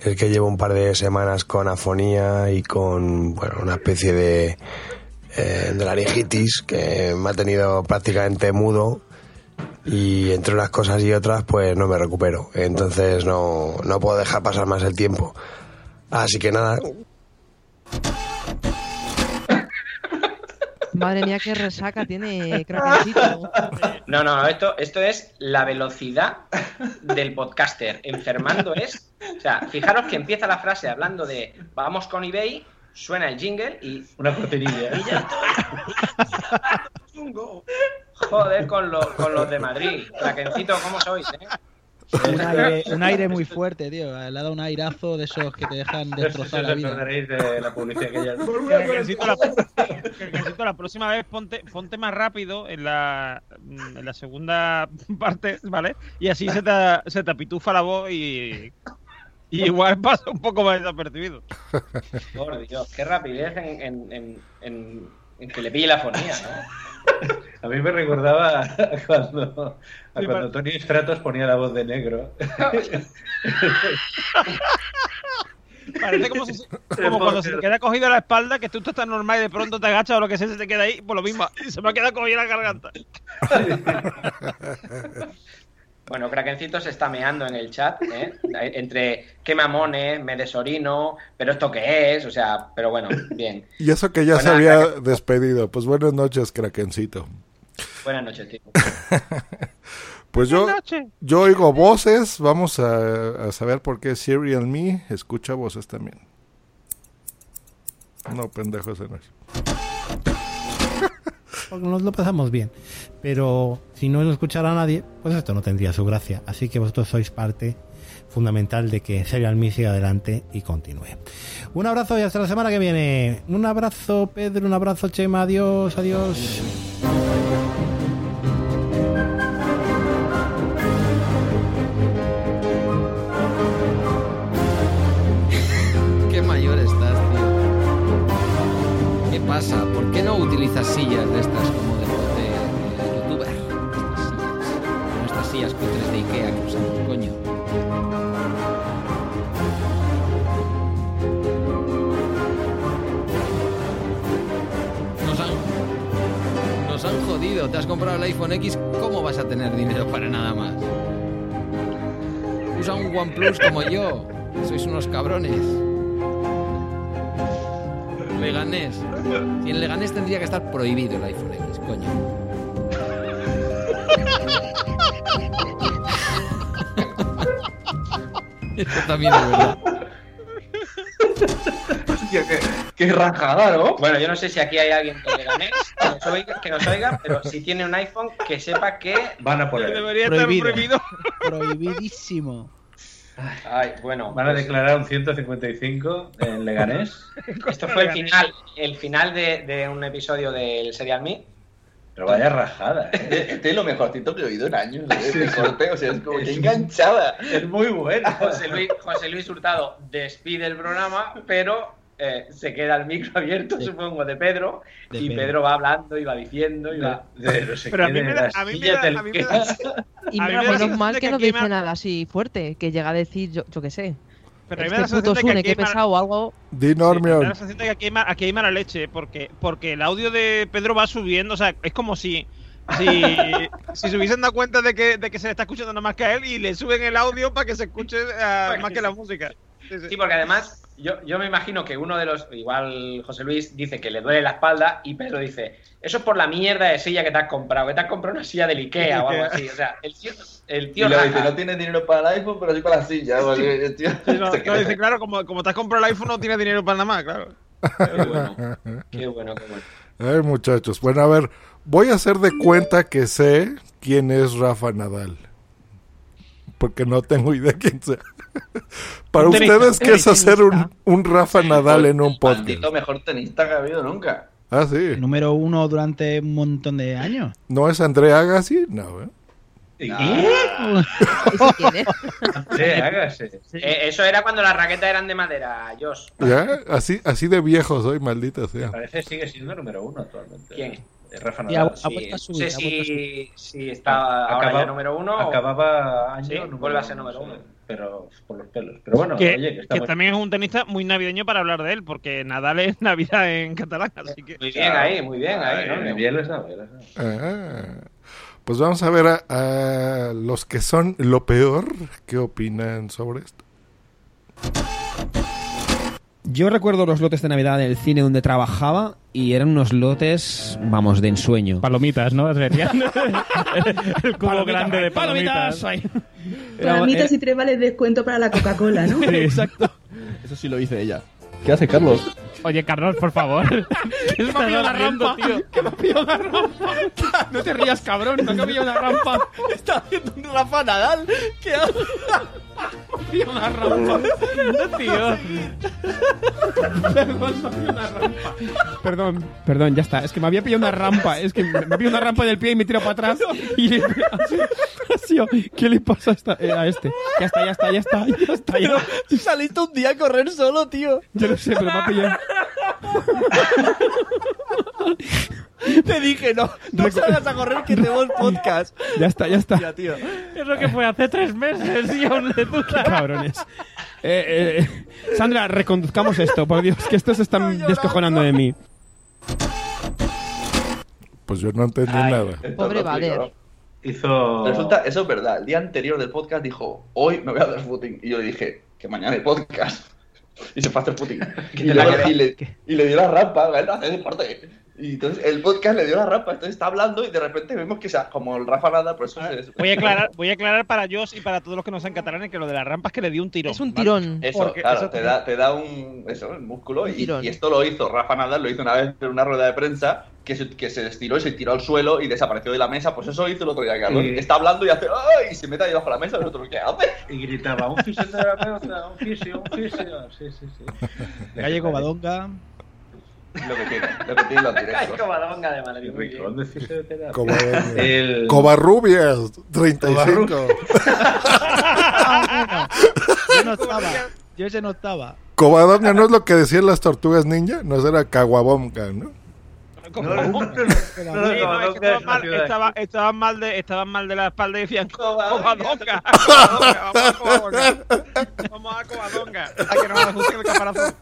Es que llevo un par de semanas con afonía y con bueno, una especie de, eh, de laringitis que me ha tenido prácticamente mudo y entre unas cosas y otras pues no me recupero. Entonces no, no puedo dejar pasar más el tiempo. Así que nada, Madre mía, qué resaca tiene. No, no, esto, esto es la velocidad del podcaster. Enfermando es. O sea, fijaros que empieza la frase hablando de vamos con eBay, suena el jingle y. Una cortinilla. Y ya estoy. Joder, con, los con los de Madrid. Craquencito, ¿cómo sois, eh? Un aire, un aire muy fuerte, tío. Le ha dado un airazo de esos que te dejan No sé si destrozar os la vida. de la publicidad que ya... Que necesito la, que necesito la próxima vez ponte, ponte más rápido en la, en la segunda parte, ¿vale? Y así se te, se te apitufa la voz y, y igual pasa un poco más desapercibido. Por Dios, qué rapidez en- en que le pille la fonía, ¿no? A mí me recordaba a cuando, a Sí, cuando Tony Stratos ponía la voz de negro. Parece como, si- como cuando se te queda cogido la espalda, que tú estás normal y de pronto te agachas o lo que sea, se te queda ahí, por lo mismo. Y se me ha quedado cogida la garganta. Bueno, Krakencito se está meando en el chat, ¿eh? Entre qué mamones, me desorino, pero esto qué es, o sea, pero bueno, bien. Y eso que ya se había Kraken, despedido. Pues buenas noches, Krakencito. Buenas noches, tío. Pues yo, Buenas noches. yo oigo voces. Vamos a, a saber por qué Siri and Me escucha voces también. No, pendejo, ese no es. Nos lo pasamos bien. Pero si no lo escuchara nadie, pues esto no tendría su gracia. Así que vosotros sois parte fundamental de que Serial Me siga adelante y continúe. Un abrazo y hasta la semana que viene. Un abrazo, Pedro. Un abrazo, Chema. Adiós, adiós. No utilizas sillas de estas como de, de- de youtuber? Estas sillas. Como estas sillas cutres de Ikea que usamos, coño. Nos han, nos han jodido. Te has comprado el iPhone X, ¿cómo vas a tener dinero para nada más? Usa un OnePlus como yo. Sois unos cabrones. Leganés. Y en Leganés tendría que estar prohibido el iPhone X, coño. Esto también es verdad. Hostia, qué, qué rajada, ¿no? Bueno, yo no sé si aquí hay alguien que le gané, que nos oiga, que nos oiga, pero si tiene un iPhone, que sepa que Van a. Debería Prohibido. estar prohibido. Prohibidísimo. Ay, bueno. Van a pues, declarar un 155 en Leganés. Esto fue el final, el final de, de un episodio del Serial Me. Pero vaya rajada. ¿eh? Este este es lo mejorcito que he oído en años. ¿eh? De corte, o sea, es como que enganchada. Es muy buena. José Luis, José Luis Hurtado despide el programa, pero eh, se queda el micro abierto, supongo, de Pedro. De y Pedro. Pedro va hablando y va diciendo y va. De no sé Pero a mí me da- a mí me da- a mí me que- da- Y A mí me menos mal que que no dice me- nada así fuerte, que llega a decir, yo, yo qué sé. Pero a mí me da Este la sensación de que que aquí hay pesado o algo. Di Sí, me da Normion. la sensación de que aquí hay, ma- aquí hay mala leche, porque, porque el audio de Pedro va subiendo, o sea, es como si si, si se hubiesen dado cuenta de que, de que se le está escuchando nada más que a él y le suben el audio para que se escuche ah, más que la música. Sí, sí. Sí, porque además yo, yo me imagino que uno de los, igual José Luis dice que le duele la espalda y Pedro dice, eso es por la mierda de silla que te has comprado, que te has comprado una silla del Ikea o algo así. O sea, el tío, el Y lo dice, no tiene dinero para el iPhone, pero sí para la silla. porque el tío Sí, no, se no, cree. dice, claro, como, como te has comprado el iPhone no tienes dinero para nada más, claro. Qué bueno, qué bueno, qué bueno. Ay, muchachos. Bueno, a ver, voy a hacer de cuenta que sé quién es Rafa Nadal. Porque no tengo idea quién sea. Para Un tenista, ustedes, ¿qué es hacer un, un Rafa Nadal en un podcast? Maldito mejor tenista que ha habido nunca. Ah, sí. Número uno durante un montón de años. ¿No es Andrea Agassi? No, ¿eh? Sí, hágase. Eh, eso era cuando las raquetas eran de madera, Josh. ¿Ya? Así, así de viejo soy, maldita sea. Parece que sigue siendo número uno actualmente. ¿Quién? Eh, Rafa Nadal. ha- ha vuelto a subir, No sé si- si está ahora ya número uno Acababa año Sí, número vuelve a ser número sí, uno. Pero por los pelos. Pero bueno, que, oye, que está que muy- también es un tenista muy navideño para hablar de él, porque Nadal es Navidad en catalán, así que... Muy bien ahí, muy bien ahí, ¿no? bien lo sabe, lo sabe. Ah, pues vamos a ver a, a los que son lo peor. ¿Qué opinan sobre esto? Yo recuerdo los lotes de Navidad del cine donde trabajaba y eran unos lotes, vamos, de ensueño. Palomitas, ¿no? El cubo Palomitas, grande de palomitas. palomitas. Palomitas y tres vales de descuento para la Coca-Cola, ¿no? Sí, exacto. Eso sí lo hice ella. ¿Qué hace Carlos? Oye, Carlos, por favor. ¿Qué me ha haciendo, rampa. tío? Que me ha pillado una rampa. No te rías, cabrón. Me ha pillado una rampa. Está haciendo un Rafa Nadal. ¿Qué hace? Me ha pillado una rampa. tío. Perdón, me ha pillado una rampa. Perdón, perdón, ya está. Es que me había pillado una rampa. Es que me me ha pillado una rampa del pie y me tiro para atrás. Y ¿Qué le pasa a, esta- eh, a este? Ya está, ya está, ya está. Ya está, ya. Saliste un día a correr solo, tío. Yo no sé, pero me ha pillado. Te dije, no, no salgas a correr que tenemos podcast. Ya está, ya está. Ya, tío. Es lo que fue hace tres meses y aún le duda. Cabrones. Eh, eh, Sandra, reconduzcamos esto, por Dios, que estos se están descojonando de mí. Pues yo no entendí nada. Pobre Valer. Hizo. Resulta, eso es verdad. El día anterior del podcast dijo, hoy me voy a hacer footing. Y yo le dije, que mañana hay podcast. Y se fue a hacer footing. y, le, y le dio la rampa, bueno, hace deporte. Y entonces el podcast le dio la rampa, entonces está hablando y de repente vemos que sea como el Rafa nada, por eso se... Voy a aclarar, voy a aclarar para Josh y para todos los que no sean catalanes que lo de la rampa es que le dio un tirón. Es un ¿vale? tirón. Eso, Porque claro, eso te, da, te da un, eso, un músculo. Un y, esto lo hizo Rafa Nadal, lo hizo una vez en una rueda de prensa, que se, que se estiró y se tiró al suelo y desapareció de la mesa. Pues eso hizo el otro día, Carlos. Sí. Está hablando y hace ¡ay! Y se mete ahí bajo la mesa y el otro, ¿qué hace? Y gritaba, un fisioterapeuta, un fisio, un fisio. Sí, sí, sí. Gallego Badonga. Lo que tiene, lo que tiene los directos. Covadonga de Madrid. muy bien. ¿Dónde fisioterapia? Covarrubias. El- Covarrubias, 35. Ah, bueno. Yo no estaba. Yo ese no estaba. Covadonga no es lo que decían las tortugas ninja, no era Caguabonga, ¿no? Como- estaban mal, de, estaban mal de la espalda y decían. Covadonga, Vamos a Covadonga. Vamos a que no me ajuste el caparazón.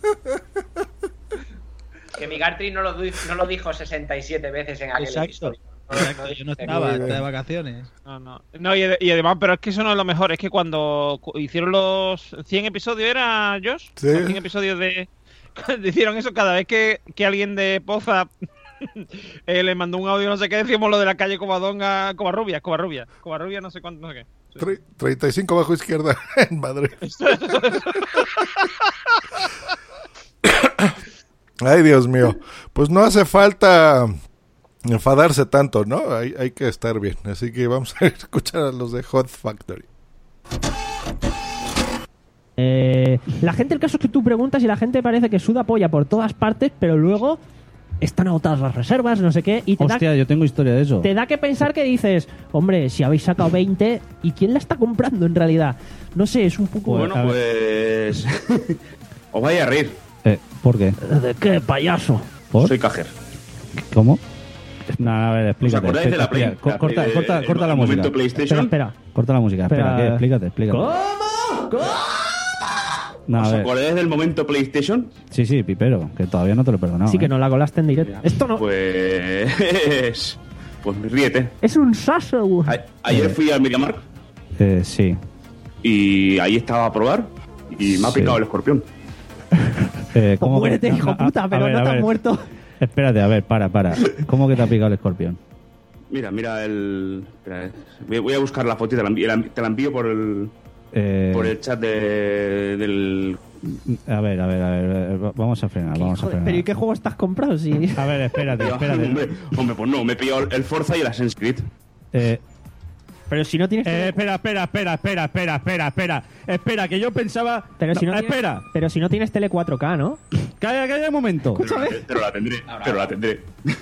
Que mi Gartry no lo, no lo dijo 67 veces en aquel Exacto. episodio. Exacto, Yo no estaba, estaba de vacaciones. No, no. No, y, ade- y además, pero es que eso no es lo mejor. Es que cuando cu- hicieron los 100 episodios, ¿era Josh? Sí. Los 100 episodios de. Cuando hicieron eso, cada vez que, que alguien de Poza eh, le mandó un audio, no sé qué, decíamos lo de la calle Covadonga, Covarrubia, Covarrubia, Covarrubia, no sé cuánto, no sé qué. Tre- 35 bajo izquierda en Madrid. Ay, Dios mío. Pues no hace falta enfadarse tanto, ¿no? Hay, hay que estar bien. Así que vamos a escuchar a los de Hot Factory. Eh, la gente, el caso es que tú preguntas y la gente parece que suda polla por todas partes, pero luego están agotadas las reservas, no sé qué, y te, Hostia, da, yo tengo historia de eso. te da que pensar que dices, hombre, si habéis sacado 20, ¿y quién la está comprando en realidad? No sé, es un poco... Pues, Bueno, ver. pues. Os vais a reír. Eh, ¿Por qué? ¿De qué, payaso? ¿Por? Soy cajero. ¿Cómo? No, a ver, explícate. ¿Os acordáis de la Play? co- La corta, Play corta, el- corta la el música. PlayStation? Espera, espera. Corta la música, espera, explícate, explícate. No, a ¿Os ver. acordáis del momento PlayStation? Sí, sí, Pipero, que todavía no te lo he perdonado. Sí que ¿eh? no la colaste en directo. Esto no... Pues. Pues ríete. Es un saso. A- ayer fui al MediaMarkt Eh, sí. y ahí estaba a probar y me ha Sí. picado el escorpión. Eh, Pues ¿cómo que- muérete, hijo puta, a pero ver, no a te has ver. muerto. Espérate, a ver, para, para. ¿Cómo que te ha picado el escorpión? Mira, mira el. espera, voy- voy a buscar la foto y te la envío, la- te la envío por el, Eh, por el chat de- del. A ver, a ver, a ver, eh, va- vamos a frenar, vamos a frenar. pero ¿y qué juego estás comprando? Si... A ver, espérate, espérate. hombre, hombre, pues no, me he pillado el Forza y el Assassin's Creed. Eh, Pero si no tienes... eh, espera, espera, espera, espera, espera, espera, espera. Espera, que yo pensaba... Pero si no, tienes- espera, Pero si no tienes tele 4K, ¿no? calla, calla un momento. Pero la, pero la tendré, pero la tendré.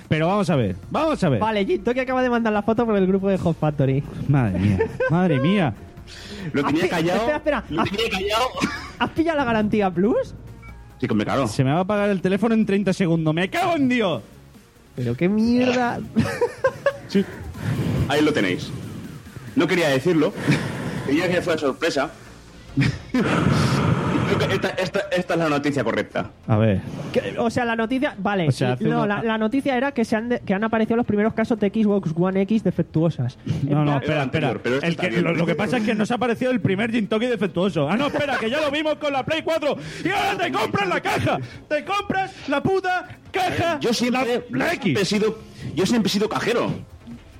Pero vamos a ver, vamos a ver. Vale, Gito que acaba de mandar la foto por el grupo de Hot Factory. Madre mía, madre mía. Lo tenía callado. Espera, espera. Lo ¿Has, tenía callado. has pillado la garantía Plus? Sí, que me cago. Se me va a apagar el teléfono en 30 segundos. ¡Me cago en Dios! Pero qué mierda. Ahí lo tenéis. No quería decirlo. Quería que fuera sorpresa. Esta, esta- esta es la noticia correcta. A ver, Que- o sea, la noticia... Vale, O sea, hace no, una- la, la noticia era que, se han de- que han aparecido los primeros casos de Xbox One X defectuosas. no, no, espera, espera. pero este El está que- bien. lo, lo que pasa es que nos ha aparecido el primer Gin Toki defectuoso. Ah, no, espera, que ya lo vimos con la Play 4. Y ahora te compras la caja. Te compras la puta caja. Yo siempre, la, la siempre he X. sido, yo siempre he sido cajero.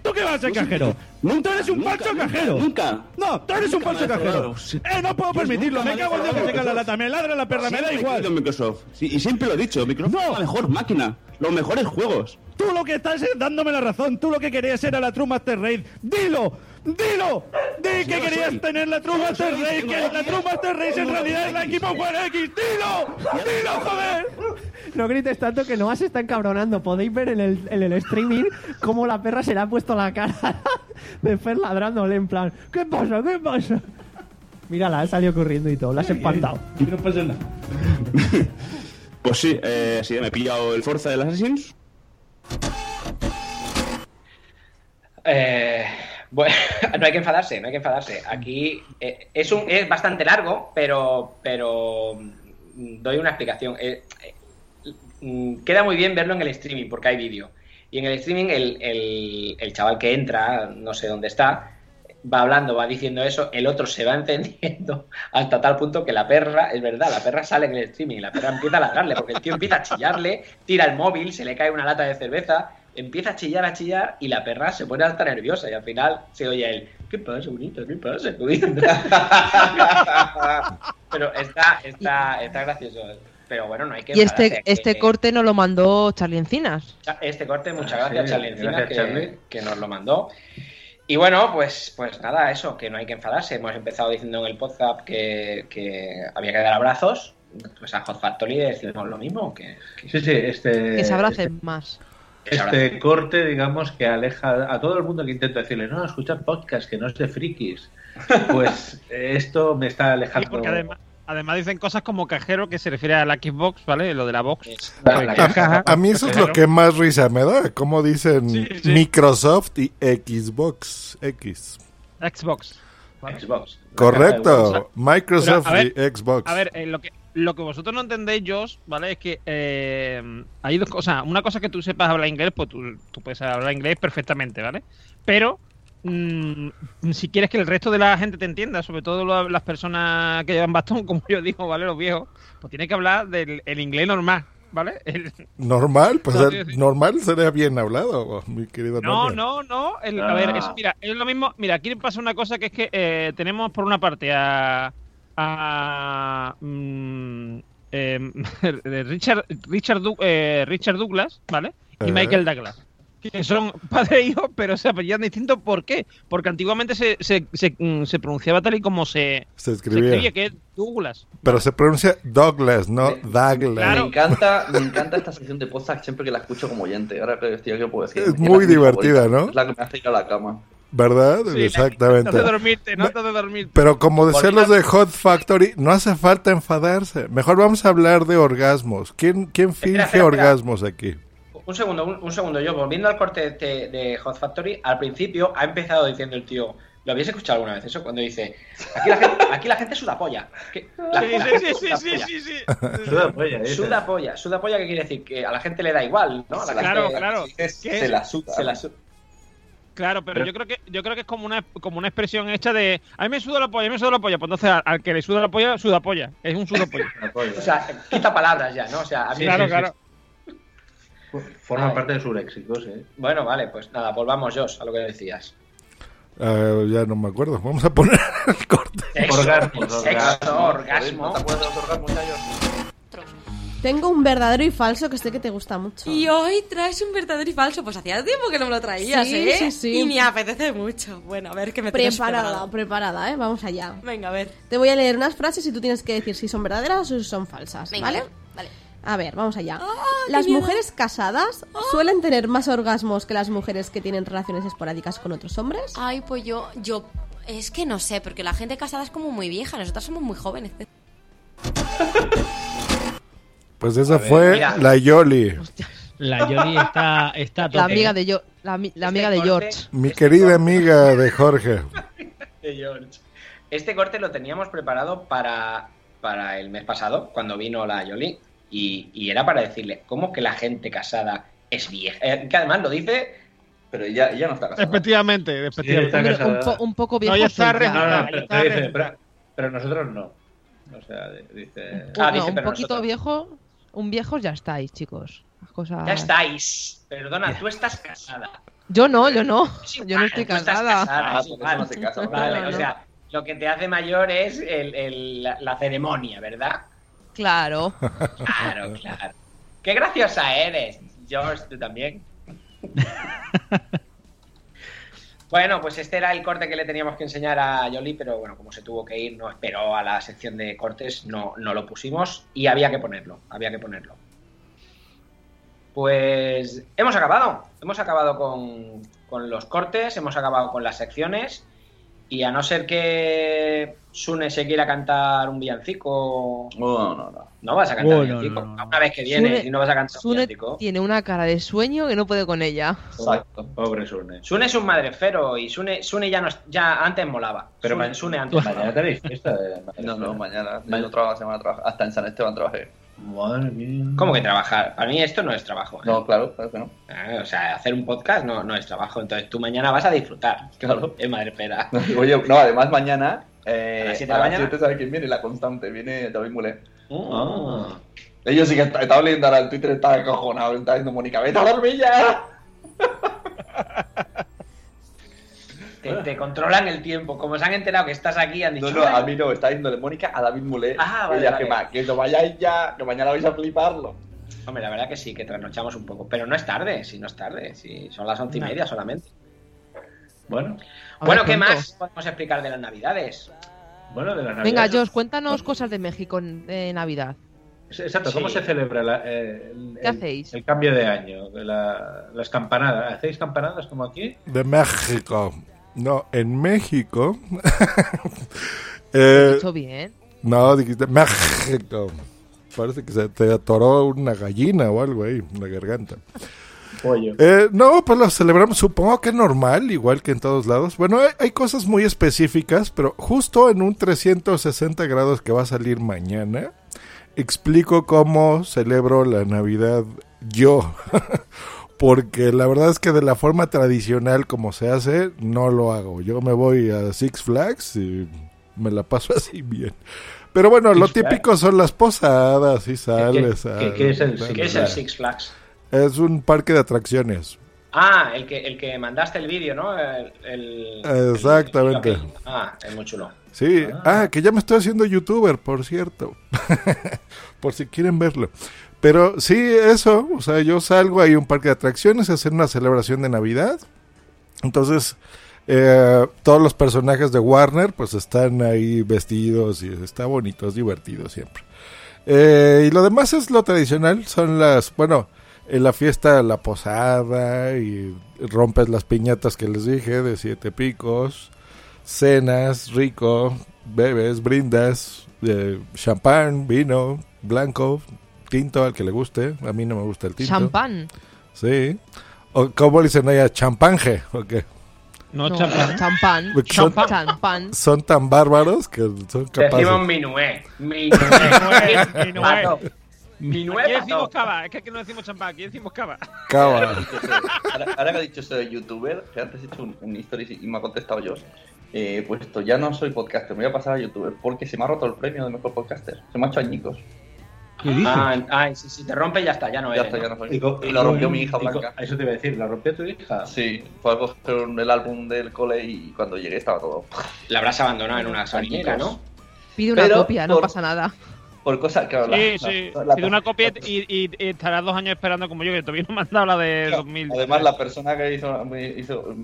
¿Tú qué vas a ser cajero? ¡Tú eres un falso cajero! ¡Nunca! ¡No! ¡Tú eres un falso cajero! ¡Eh, no puedo permitirlo! ¡Me cago en Dios que se cae la lata! ¡Me ladra la perra! ¡Me da igual! querido Microsoft. Sí, y siempre lo he dicho, Microsoft es la mejor máquina, los mejores juegos. Tú lo que estás es dándome la razón. Tú lo que querías era la True Master Race. ¡Dilo! ¡Dilo! ¡Di que querías soy. tener la True Master Race! ¡Que la la True Master Race en realidad es la Xbox One X! ¡Dilo! ¡Dilo, joder! No grites tanto que no se está encabronando. Podéis ver en el, en el streaming cómo la perra se le ha puesto la cara de Fer ladrándole en plan ¿Qué pasa? ¿Qué pasa? Mírala, ha salido corriendo y todo. La has espantado. No pasa nada. Pues sí, eh, sí, me he pillado el Forza del Assassins. Eh, bueno, no hay que enfadarse, no hay que enfadarse. Aquí eh, es, un, es bastante largo, pero, pero mm, doy una explicación. Eh, eh, mm, queda muy bien verlo en el streaming porque hay vídeo. Y en el streaming el, el- el chaval que entra, no sé dónde está, va hablando, va diciendo eso, el otro se va encendiendo hasta tal punto que la perra, es verdad, la perra sale en el streaming la perra empieza a ladrarle porque el tío empieza a chillarle, tira el móvil, se le cae una lata de cerveza, empieza a chillar, a chillar y la perra se pone hasta nerviosa y al final se oye él, ¿qué pasa, bonito? ¿Qué pasa? Pero está, está, está gracioso. Pero bueno, no hay que Y este, enfadarse, que- este corte nos lo mandó Charlie Encinas. este corte, muchas Ah, gracias, sí, Charlie Encinas, gracias, que, Charlie. que nos lo mandó. Y bueno, pues, pues nada, eso, que no hay que enfadarse. Hemos empezado diciendo en el podcast que, que había que dar abrazos. Pues a Hot Factory le decimos lo mismo. Que, Sí, sí, este. Que se abracen más. Este corte, digamos, que aleja a todo el mundo que intenta decirle, no, escuchar podcast, que no es de frikis. Pues esto me está alejando. Porque además, además dicen cosas como cajero que se refiere a la Xbox, ¿vale? Lo de la box. A, a mí eso es lo que más risa me da, como dicen Sí, sí. Microsoft y Xbox X. Xbox. Xbox. Correcto, Microsoft ver, y Xbox. A ver, eh, lo que lo que vosotros no entendéis, Josh, ¿vale? Es que eh, hay dos cosas. Una cosa es que tú sepas hablar inglés, pues tú, tú puedes hablar inglés perfectamente, ¿vale? Pero mm, si quieres que el resto de la gente te entienda, sobre todo lo- las personas que llevan bastón, como yo digo, ¿vale? Los viejos, pues tienes que hablar del el inglés normal, ¿vale? El- Normal, pues No, el- normal sería bien hablado, mi querido No, no, no. el- a ver, Ah. es- mira, es lo mismo. Mira, aquí pasa una cosa que es que eh, tenemos por una parte a. a mm, em, Richard, Richard, Du- eh, Richard Douglas, ¿vale? Y Eh. Michael Douglas. Que son padre e hijo, pero se apellidan distintos. ¿Por qué? Porque antiguamente se, se, se, mm, se pronunciaba tal y como se, Se escribía. escribía, que es Douglas. Pero se pronuncia Douglas, no Douglas. Me encanta, me encanta esta sección de podcast siempre que la escucho como oyente. Ahora que estoy aquí puedo decir. Es la muy divertida. ¿no? Es la que me hace ir a la cama. ¿Verdad? Sí, Exactamente. No te dormirte, no te dormirte. Pero como decían los de Hot Factory, no hace falta enfadarse. Mejor vamos a hablar de orgasmos. ¿Quién, quién finge espera, espera. orgasmos aquí? Un segundo, un, un segundo. Yo, volviendo al corte de, de Hot Factory, al principio ha empezado diciendo el tío. ¿Lo habéis escuchado alguna vez eso? Cuando dice, aquí la gente, aquí la gente suda polla. Que- la- Sí, la sí, gente sí, suda sí, polla. sí, sí, Suda polla, dice. Suda polla. Suda polla, ¿qué quiere decir? Que a la gente le da igual, ¿no? A la Claro, gente- claro. que Se la suda. Se la su- Claro, pero, yo creo que yo creo que es como una como una expresión hecha de a mí me suda la polla, a mí me suda la polla, pues entonces al, al que le suda la polla, suda polla, es un suda polla. O sea, quita palabras ya, ¿no? O sea, a mí claro, claro. Forma Ay. parte de su léxico, sí. Bueno, vale, pues nada, volvamos, Josh, a lo que decías. Ah, ya no me acuerdo. Vamos a poner el corte. Sexo, Orgasmos, sexo, orgasmo. ¿No te acuerdas de los orgasmos, Yayo? Tengo un verdadero y falso que sé que te gusta mucho. Y hoy traes un verdadero y falso. Pues hacía tiempo que no me lo traías, Sí, ¿eh? sí, sí. Y me apetece mucho. Bueno, a ver qué me Preparada, preparado. preparada, ¿eh? Vamos allá. Venga, a ver. Te voy a leer unas frases y tú tienes que decir si son verdaderas o si son falsas, Venga, ¿vale? vale. A ver, vamos allá. qué las mujeres casadas suelen tener más orgasmos que las mujeres que tienen relaciones esporádicas con otros hombres. Ay, pues yo, yo, es que no sé, porque la gente casada es como muy vieja, nosotras somos muy jóvenes. Pues esa ver, fue mira. la Yoli. La Yoli está, está La amiga de, yo, la, la amiga de corte- George. Mi querida amiga de Jorge. de George. Este corte lo teníamos preparado para, para el mes pasado, cuando vino la Yoli, y, y era para decirle, ¿cómo que la gente casada es vieja? Eh, que además lo dice... Pero ya, ya no está casada. Efectivamente, efectivamente. está Hombre, un, po- un poco viejo No, ya está ya. No, no, pero, está dice, bien. pero, pero nosotros no. O sea, dice. Ah, No, dice, un pero poquito nosotros- viejo, un viejo ya estáis, chicos. Las cosas... Ya estáis. Perdona, tú estás casada. Yo no, yo no. Yo no estoy casada. casada, Ah, es por eso igual. no casa, Vale, no, o no. sea, lo que te hace mayor es el- el- la, la ceremonia, ¿verdad? Claro. Claro, claro. Qué graciosa eres, George, tú también. Bueno, pues este era el corte que le teníamos que enseñar a Yoli, pero bueno, como se tuvo que ir, no esperó a la sección de cortes, no, no lo pusimos y había que ponerlo, había que ponerlo. Pues hemos acabado, hemos acabado con, con los cortes, hemos acabado con las secciones y a no ser que Sune se quiera cantar un villancico... No, no, no. No vas a cantar Oh, un no, villancico. no, no. Una vez que viene Sune- y no vas a cantar un Sune villancico. tiene una cara de sueño que no puede con ella. Exacto. Pobre Sune. Sune es un madrefero y Sune, Sune ya, no, ya antes molaba. Pero Sune, Sune antes mañana tenéis fiesta de No, no, mañana. Yo trabajo la semana trabajo. Hasta en San Esteban trabajé. Madre mía. ¿Cómo que trabajar? Para mí esto no es trabajo. ¿eh? No, claro, claro que no. Ah, O sea, hacer un podcast no, no es trabajo. Entonces tú mañana vas a disfrutar. Claro. Es madrefera. Oye, no, además mañana. Eh, ¿A las siete a de la las mañana? siete, ¿sabe quién viene? La constante. Viene David Mulé. Ah. Ellos sí que est- estaba leyendo ahora el Twitter, estaba acojonado. Estaba diciendo Mónica, vete a dormir ya. Te, te controlan el tiempo. Como se han enterado que estás aquí, han dicho. No, no, "Ay, a mí no, está diciendo Mónica a David Mulé. Ah, vale, Ella, vale. que, ma- que no vayáis ya, que mañana vais a fliparlo. Hombre, la verdad que sí, que trasnochamos un poco. Pero no es tarde, si no es tarde. Si son las once y No. media solamente. Bueno. Bueno, ¿qué pronto. más podemos explicar de las navidades? Bueno, de la Navidad. Venga, Josh, cuéntanos cosas de México en- de Navidad. Exacto, ¿cómo Sí. se celebra la- eh, el, ¿Qué el- hacéis? el cambio de año? de la- las campanadas. ¿Hacéis campanadas como aquí? De México. No, en México. eh, ¿Hecho bien? no, dijiste México. Parece que se te atoró una gallina o algo ahí en la garganta. Eh, no, pues lo celebramos, supongo que normal, igual que en todos lados. Bueno, hay, hay cosas muy específicas, pero justo en un 360 grados que va a salir mañana, explico cómo celebro la Navidad yo. Porque la verdad es que de la forma tradicional como se hace, no lo hago. Yo me voy a Six Flags y me la paso así bien. Pero bueno, lo Flags. típico son las posadas y sales qué- qué es el ¿Qué es el Six Flags? Es un parque de atracciones. Ah, el que, el que mandaste el vídeo, ¿no? El, el- Exactamente. el- ah, es muy chulo. Sí, ah, que ya me estoy haciendo youtuber, por cierto. por si quieren verlo. Pero sí, eso, o sea, yo salgo ahí a un parque de atracciones a hacer una celebración de Navidad. Entonces, eh, todos los personajes de Warner pues están ahí vestidos y está bonito, es divertido siempre. Eh, y lo demás es lo tradicional, son las, bueno, en la fiesta la posada y rompes las piñatas que les dije de siete picos, cenas, rico, bebes, brindas, eh, champán, vino, blanco, tinto al que le guste, a mí no me gusta el tinto. ¿Champán? Sí. O como dicen allá, champanje, ¿o qué? No, No, champán. champán. Porque son- Champán. Son tan bárbaros que son capaces. Decimos minué. Minué. Minué. Minué. Aquí decimos cava, es que aquí no decimos champán, aquí decimos cava. Cava. Ahora, ahora que ha dicho eso de youtuber, que antes he hecho un, un story y me ha contestado yo, eh, he puesto, ya no soy podcaster, me voy a pasar a youtuber, porque se me ha roto el premio de mejor podcaster. Se me ha hecho añicos. Ah, ay, si, si te rompe ya está, ya no Ya eres. está, ya ¿no? soy. Y lo rompió mi hija y co- blanca. Eso te iba a decir, ¿la rompió tu hija? Sí, fue a coger el álbum del cole y cuando llegué estaba todo. La habrás abandonado en una gasolinera, ¿no? Pide una Pero copia, no por- pasa nada. Por cosas que la- Sí, la- sí. la- la- Pide una copia y, y- y estarás dos años esperando como yo, que todavía no me han dado la de 2000. Además, la persona que hizo, hizo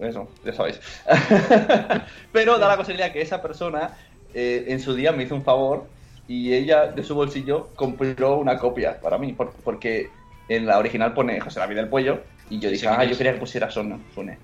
eso, ya sabéis. Pero da la casualidad que esa persona eh, en su día me hizo un favor y ella de su bolsillo compró una copia para mí, por- porque en la original pone José David del Pollo y yo dije, ah, yo quería que pusiera Sona, Sune.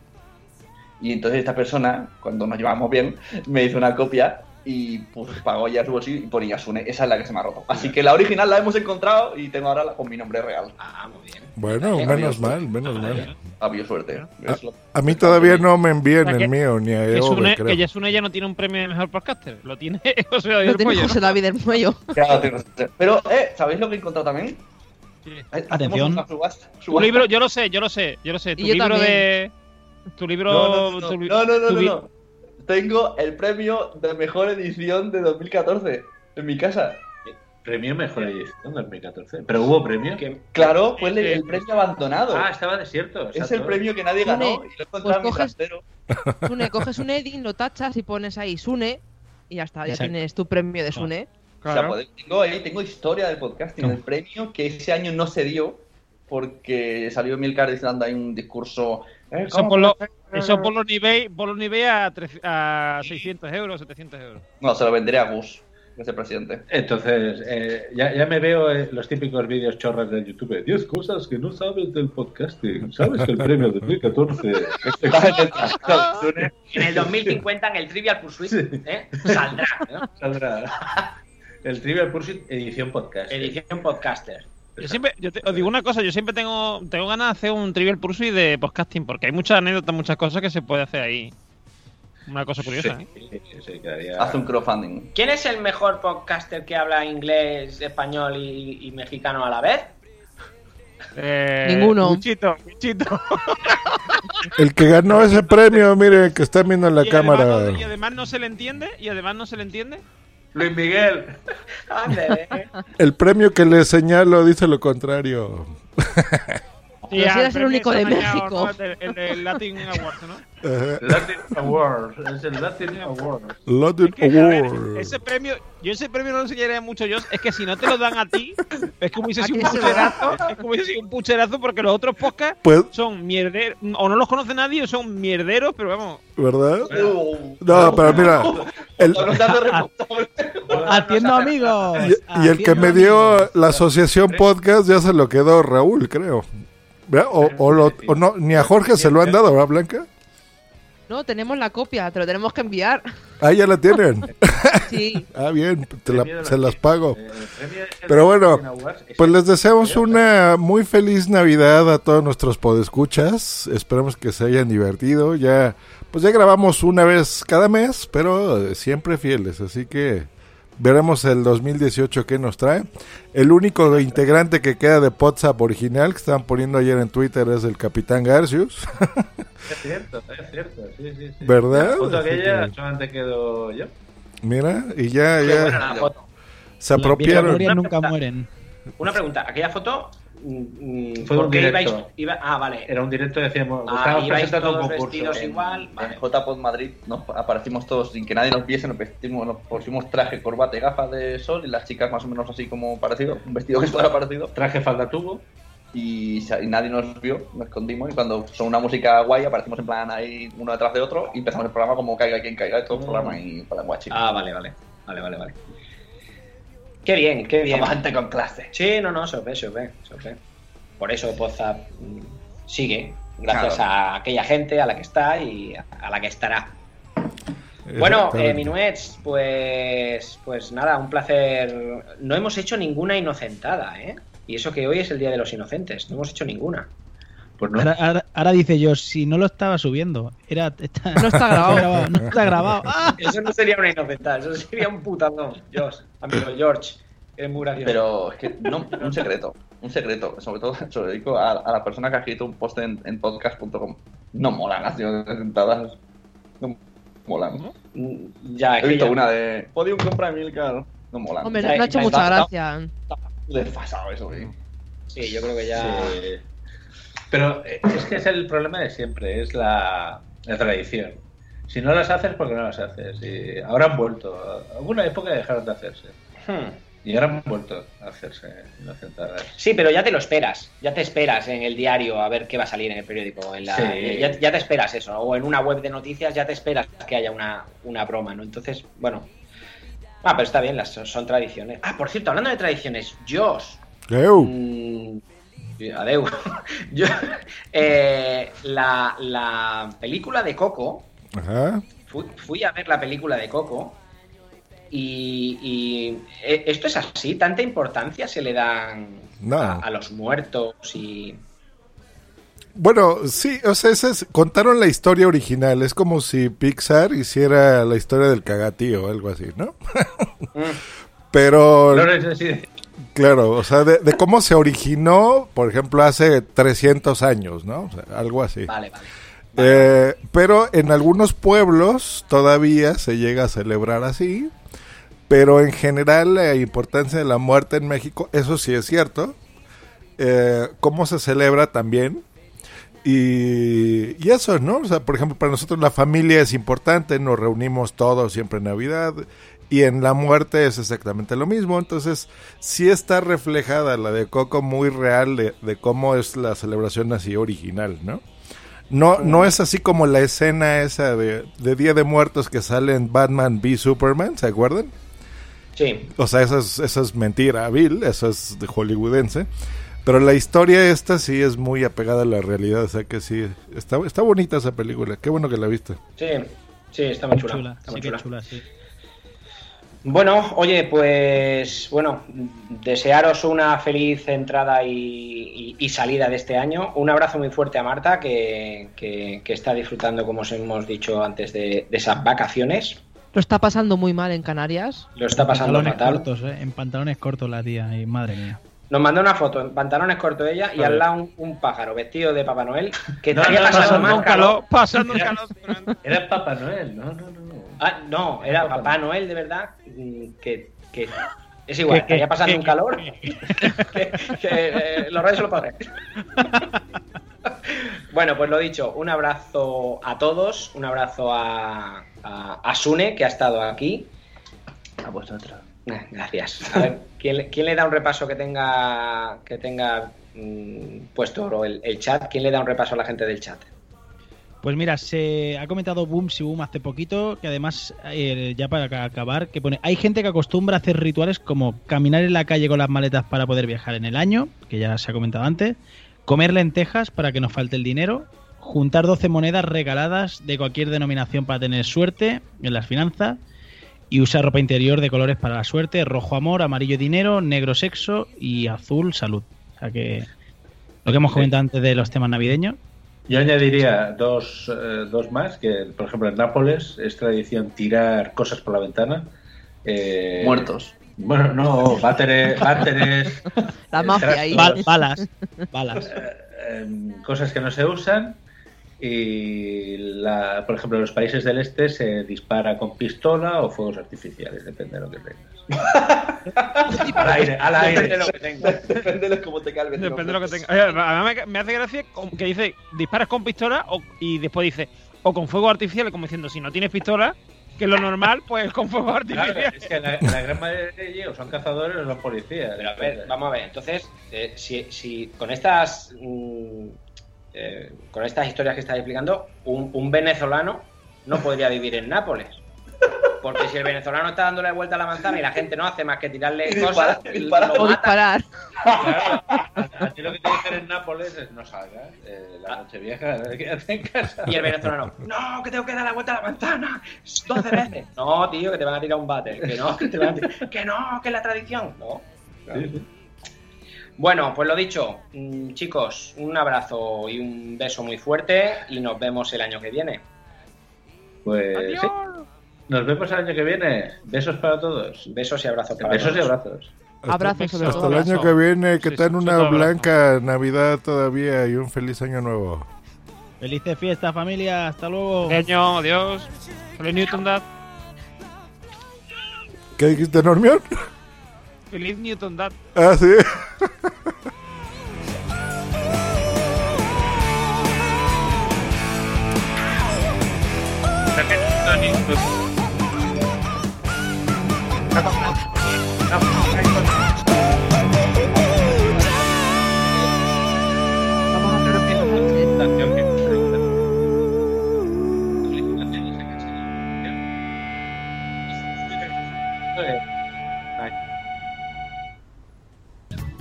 Y entonces esta persona, cuando nos llevamos bien, me hizo una copia y pues pagó ya su bolsillo y ponía Sune. Esa es la que se me ha roto. Así que la original la hemos encontrado y tengo ahora la con mi nombre real. Ah, muy bien. Bueno, menos suerte. mal, menos mal. Había suerte. Es lo- A mí todavía no me envían O sea, el que- mío, ni a creo. que Yasune ya no tiene un premio de mejor podcaster, lo tiene José David Lo del tiene Pollo. José David del Muello. Claro. Pero, eh, ¿sabéis lo que he encontrado también? Eh, hacemos Atención. subasta- Tu libro, yo lo sé, yo lo sé, yo lo sé. Tu Y yo libro también. de. Tu libro. No, no, no, tu no, li- no, no, Tengo el premio de mejor edición de 2014 en mi casa. Premio Mejor Edición 2014. ¿Pero hubo premio? Claro, fue el, el premio abandonado. Ah, estaba desierto. es el premio que nadie ganó. Sune, Y lo pues coges-. Sune, coges un Edin, lo tachas y pones ahí Sune y ya está, ya Exacto. tienes tu premio de Sune. O sea, pues, tengo ahí, tengo historia del podcasting, el premio que ese año no se dio porque salió Milcar diciendo ahí un discurso. Eh, Eso ¿cómo por lo, eso por los niveles, por los niveles a, tres- a 600 euros, 700 euros. No, se lo vendré a Gus, que es el presidente. Entonces, eh, ya, ya me veo eh, los típicos vídeos chorras de YouTube. 10 cosas que no sabes del podcasting. ¿Sabes que el premio de 2014 está en el trastorno? En el 2050 en el Trivial Pursuit ¿eh? saldrá. ¿no? Saldrá. El Trivial Pursuit edición podcast. Edición podcaster. Yo siempre, yo te- os digo una cosa, yo siempre tengo, tengo ganas de hacer un Trivial Pursuit de podcasting, porque hay muchas anécdotas, muchas cosas que se puede hacer ahí. Una cosa curiosa, ¿eh? Hace un crowdfunding. ¿Quién es el mejor podcaster que habla inglés, español y, y mexicano a la vez? Eh, Ninguno. Muchito, muchito. El que ganó ese premio, mire, que está viendo en la y, además, cámara. no- y además no se le entiende, y además no se le entiende. Luis Miguel. El premio que le señalo dice lo contrario. Pero si eres el único de México. ¿no? El, Latin Awards, ¿no? Latin Award. Es el Latin Award. Latin Que, a ver, Award. ese premio, yo ese premio no lo enseñaría mucho yo, es que si no te lo dan a ti, es como hubiese ¿A sido un pucherazo, es como hubiese sido un pucherazo porque los otros podcasts Pues- son mierderos, o no los conoce nadie, o son mierderos, pero vamos. ¿Verdad? No, pero mira, el, Haciendo amigos. y, y el que me dio la asociación podcast ya se lo quedó Raúl, creo. ¿Verdad? O, o lo- o no, ni a Jorge se lo han dado, ¿verdad, Blanca? No, tenemos la copia, te lo tenemos que enviar. Ah, ya la tienen. Sí. Ah, bien, te la- se las pago. Pero bueno, pues les deseamos una muy feliz Navidad a todos nuestros podescuchas. Esperemos que se hayan divertido. Ya, pues ya grabamos una vez cada mes, pero eh, siempre fieles. Así que veremos el 2018 que nos trae. El único integrante que queda de WhatsApp original que estaban poniendo ayer en Twitter es el Capitán Garcius. Es cierto, es cierto. Sí, sí, sí. ¿Verdad? La foto Así aquella que- solamente quedo yo. Mira, y ya, Qué ya buena la foto. se Las apropiaron. glorias nunca mueren. Una pregunta, aquella foto. Mm, mm, Fue ¿Por un directo. ibais? iba- ah, vale. Era un directo, decíamos, Ah, ibais un todos concurso. vestidos En- igual. En Vale. JPod Madrid nos aparecimos todos sin que nadie nos viese, nos vestimos, nos pusimos traje, corbata y gafas de sol y las chicas más o menos así como parecido, un vestido que fuera parecido. Traje falda tubo. Y, nadie nos vio, nos escondimos y cuando son una música guay aparecimos en plan ahí uno detrás de otro y empezamos el programa como caiga quien caiga, todo el programa y para guachi. Ah, vale, vale. Vale, vale, vale. Qué bien, qué bien. Somos gente con clase. Sí, no, no, se os ve, se os ve, se os ve. Por eso Poza mm, sigue, gracias Claro. a aquella gente a la que está y a la que estará. Bueno, eh, Minuets, pues, pues nada, un placer. No hemos hecho ninguna inocentada, ¿eh? Y eso que hoy es el Día de los Inocentes, no hemos hecho ninguna. Pues Ahora, ahora- ahora dice yo, si no lo estaba subiendo, era está- No está grabado. no está grabado. ¡Ah! Eso no sería una inocentada, eso sería un putadón. George, amigo George, eres muy gracioso. Pero es que no, un secreto, un secreto, sobre todo se lo dedico a, a la persona que ha escrito un post en, en podcast.com. No molan las inocentas sentadas. No molan. Mm, Ya, He visto ya- una de Podium compra Milcar. No molan. Hombre, no, ha hecho mucha está- gracia. Desfasado eso, güey. Sí, yo creo que ya. Sí. Pero eh, es que es el problema de siempre, es la, la tradición. Si no las haces, porque no las haces. Y ahora han vuelto. Alguna época dejaron de hacerse. Hmm. Y ahora han vuelto a hacerse inocentadas. Sí, pero ya te lo esperas. Ya te esperas en el diario a ver qué va a salir en el periódico. En la, Sí. ya, ya te esperas eso. O en una web de noticias ya te esperas que haya una, una broma, ¿no? Entonces, bueno. Ah, pero está bien, las, son tradiciones. Ah, por cierto, hablando de tradiciones, Josh. Eu. Mm, adeu. Yo, eh, la, la película de Coco, Ajá. fui, fui a ver la película de Coco y, y, eh, esto es así, tanta importancia se le dan No. a, a los muertos y... Bueno, sí, o sea, es- contaron la historia original. Es como si Pixar hiciera la historia del cagatío o algo así, ¿no? Pero, No necesito- claro, o sea, de, de cómo se originó, por ejemplo, hace 300 años, ¿no? O sea, algo así. Vale, vale. Eh, pero en algunos pueblos todavía se llega a celebrar así. Pero en general la importancia de la muerte en México, eso sí es cierto. Eh, cómo se celebra también. Y, y eso, ¿no? O sea, por ejemplo, para nosotros la familia es importante, nos reunimos todos siempre en Navidad. Y en la muerte es exactamente lo mismo. Entonces, sí está reflejada la de Coco muy real de, de cómo es la celebración así original, ¿no? No, no es así como la escena esa de, de Día de Muertos que sale en Batman v Superman, ¿se acuerdan? Sí. O sea, eso es, eso es mentira, Bill, eso es de hollywoodense. Pero la historia esta sí es muy apegada a la realidad, o sea que sí, está, está bonita esa película, qué bueno que la viste. Sí, sí, está muy chula. Chula, está muy chula, sí. Bueno, oye, pues bueno, desearos una feliz entrada y, y- y salida de este año. Un abrazo muy fuerte a Marta, que, que- que está disfrutando, como os hemos dicho antes, de, de esas vacaciones. Lo está pasando muy mal en Canarias. Lo está pasando pantalones fatal. cortos, ¿eh? En pantalones cortos la tía, y madre mía. Nos mandó una foto en pantalones cortos ella y al lado un, un pájaro vestido de Papá Noel que No, estaría no, pasando pasando más calor. calor, pasando un Era- calor. Era Papá Noel, no, no, no. Ah, no, era Papá Noel de verdad mm, que, que es igual, Que- que- estaría pasando un calor que, eh, los reyes lo podré. Bueno, pues lo dicho, un abrazo a todos, un abrazo a, a, a Sune, que ha estado aquí. A vosotros. Eh, Gracias. A ver, ¿quién, le- quién le da un repaso que tenga que tenga mm, puesto el, el chat? ¿Quién le da un repaso a la gente del chat? Pues mira, se ha comentado Boom si Boom hace poquito, que además, eh, ya para ca- acabar, que pone, hay gente que acostumbra a hacer rituales como caminar en la calle con las maletas para poder viajar en el año, que ya se ha comentado antes, comer lentejas para que nos falte el dinero, juntar 12 monedas regaladas de cualquier denominación para tener suerte en las finanzas, y usar ropa interior de colores para la suerte, rojo amor, amarillo dinero, negro sexo y azul salud. O sea que lo que hemos comentado antes de los temas navideños. Yo añadiría dos, eh, dos más, que por ejemplo en Nápoles es tradición tirar cosas por la ventana. Eh, Muertos. Bueno, no, váteres, váteres La eh, mafia tra- ahí. Bal- balas, balas. em, cosas que no se usan y la, por ejemplo en los países del este se dispara con pistola o fuegos artificiales, depende de lo que tengas. al aire, al aire. Depende de lo que tengas. Depende de cómo te calve. Depende de lo que me, hace gracia que dice disparas con pistola o- y después dice o con fuego artificial, como diciendo si no tienes pistola, que lo normal, pues con fuego Claro, artificial. es que la, la gran mayoría de ellos son cazadores o son policías. Pero a ver, vamos a ver. Entonces, eh, si, si con estas mm, eh, con estas historias que estáis explicando, un, un venezolano no podría vivir en Nápoles. Porque si el venezolano está dándole vuelta a la manzana y la gente no hace más que tirarle Y cosas, disparar, disparar. lo disparar. Claro, a, ti lo que te dicen en Nápoles es no salgas eh, la noche vieja, quédate en casa. Y el venezolano, no, que tengo que dar la vuelta a la manzana 12 veces. No, tío, que te van a tirar un bate. Que no, que te van a tirar- Que no, que es la tradición. No. Bueno, pues lo dicho, mm, chicos, un abrazo y un beso muy fuerte y nos vemos el año que viene. Pues sí. Nos vemos el año que viene. Besos para todos. Besos y abrazos para Besos y todos. abrazos. Abrazos sobre Hasta todo. el año que viene, que Sí, tengan una abrazo. blanca Navidad todavía y un feliz año nuevo. Felices fiestas, familia. Hasta luego. Pequeño, adiós. Feliz Newton Dad. ¿Qué dijiste, Normión? Feliz Newton Dad. Ah, sí.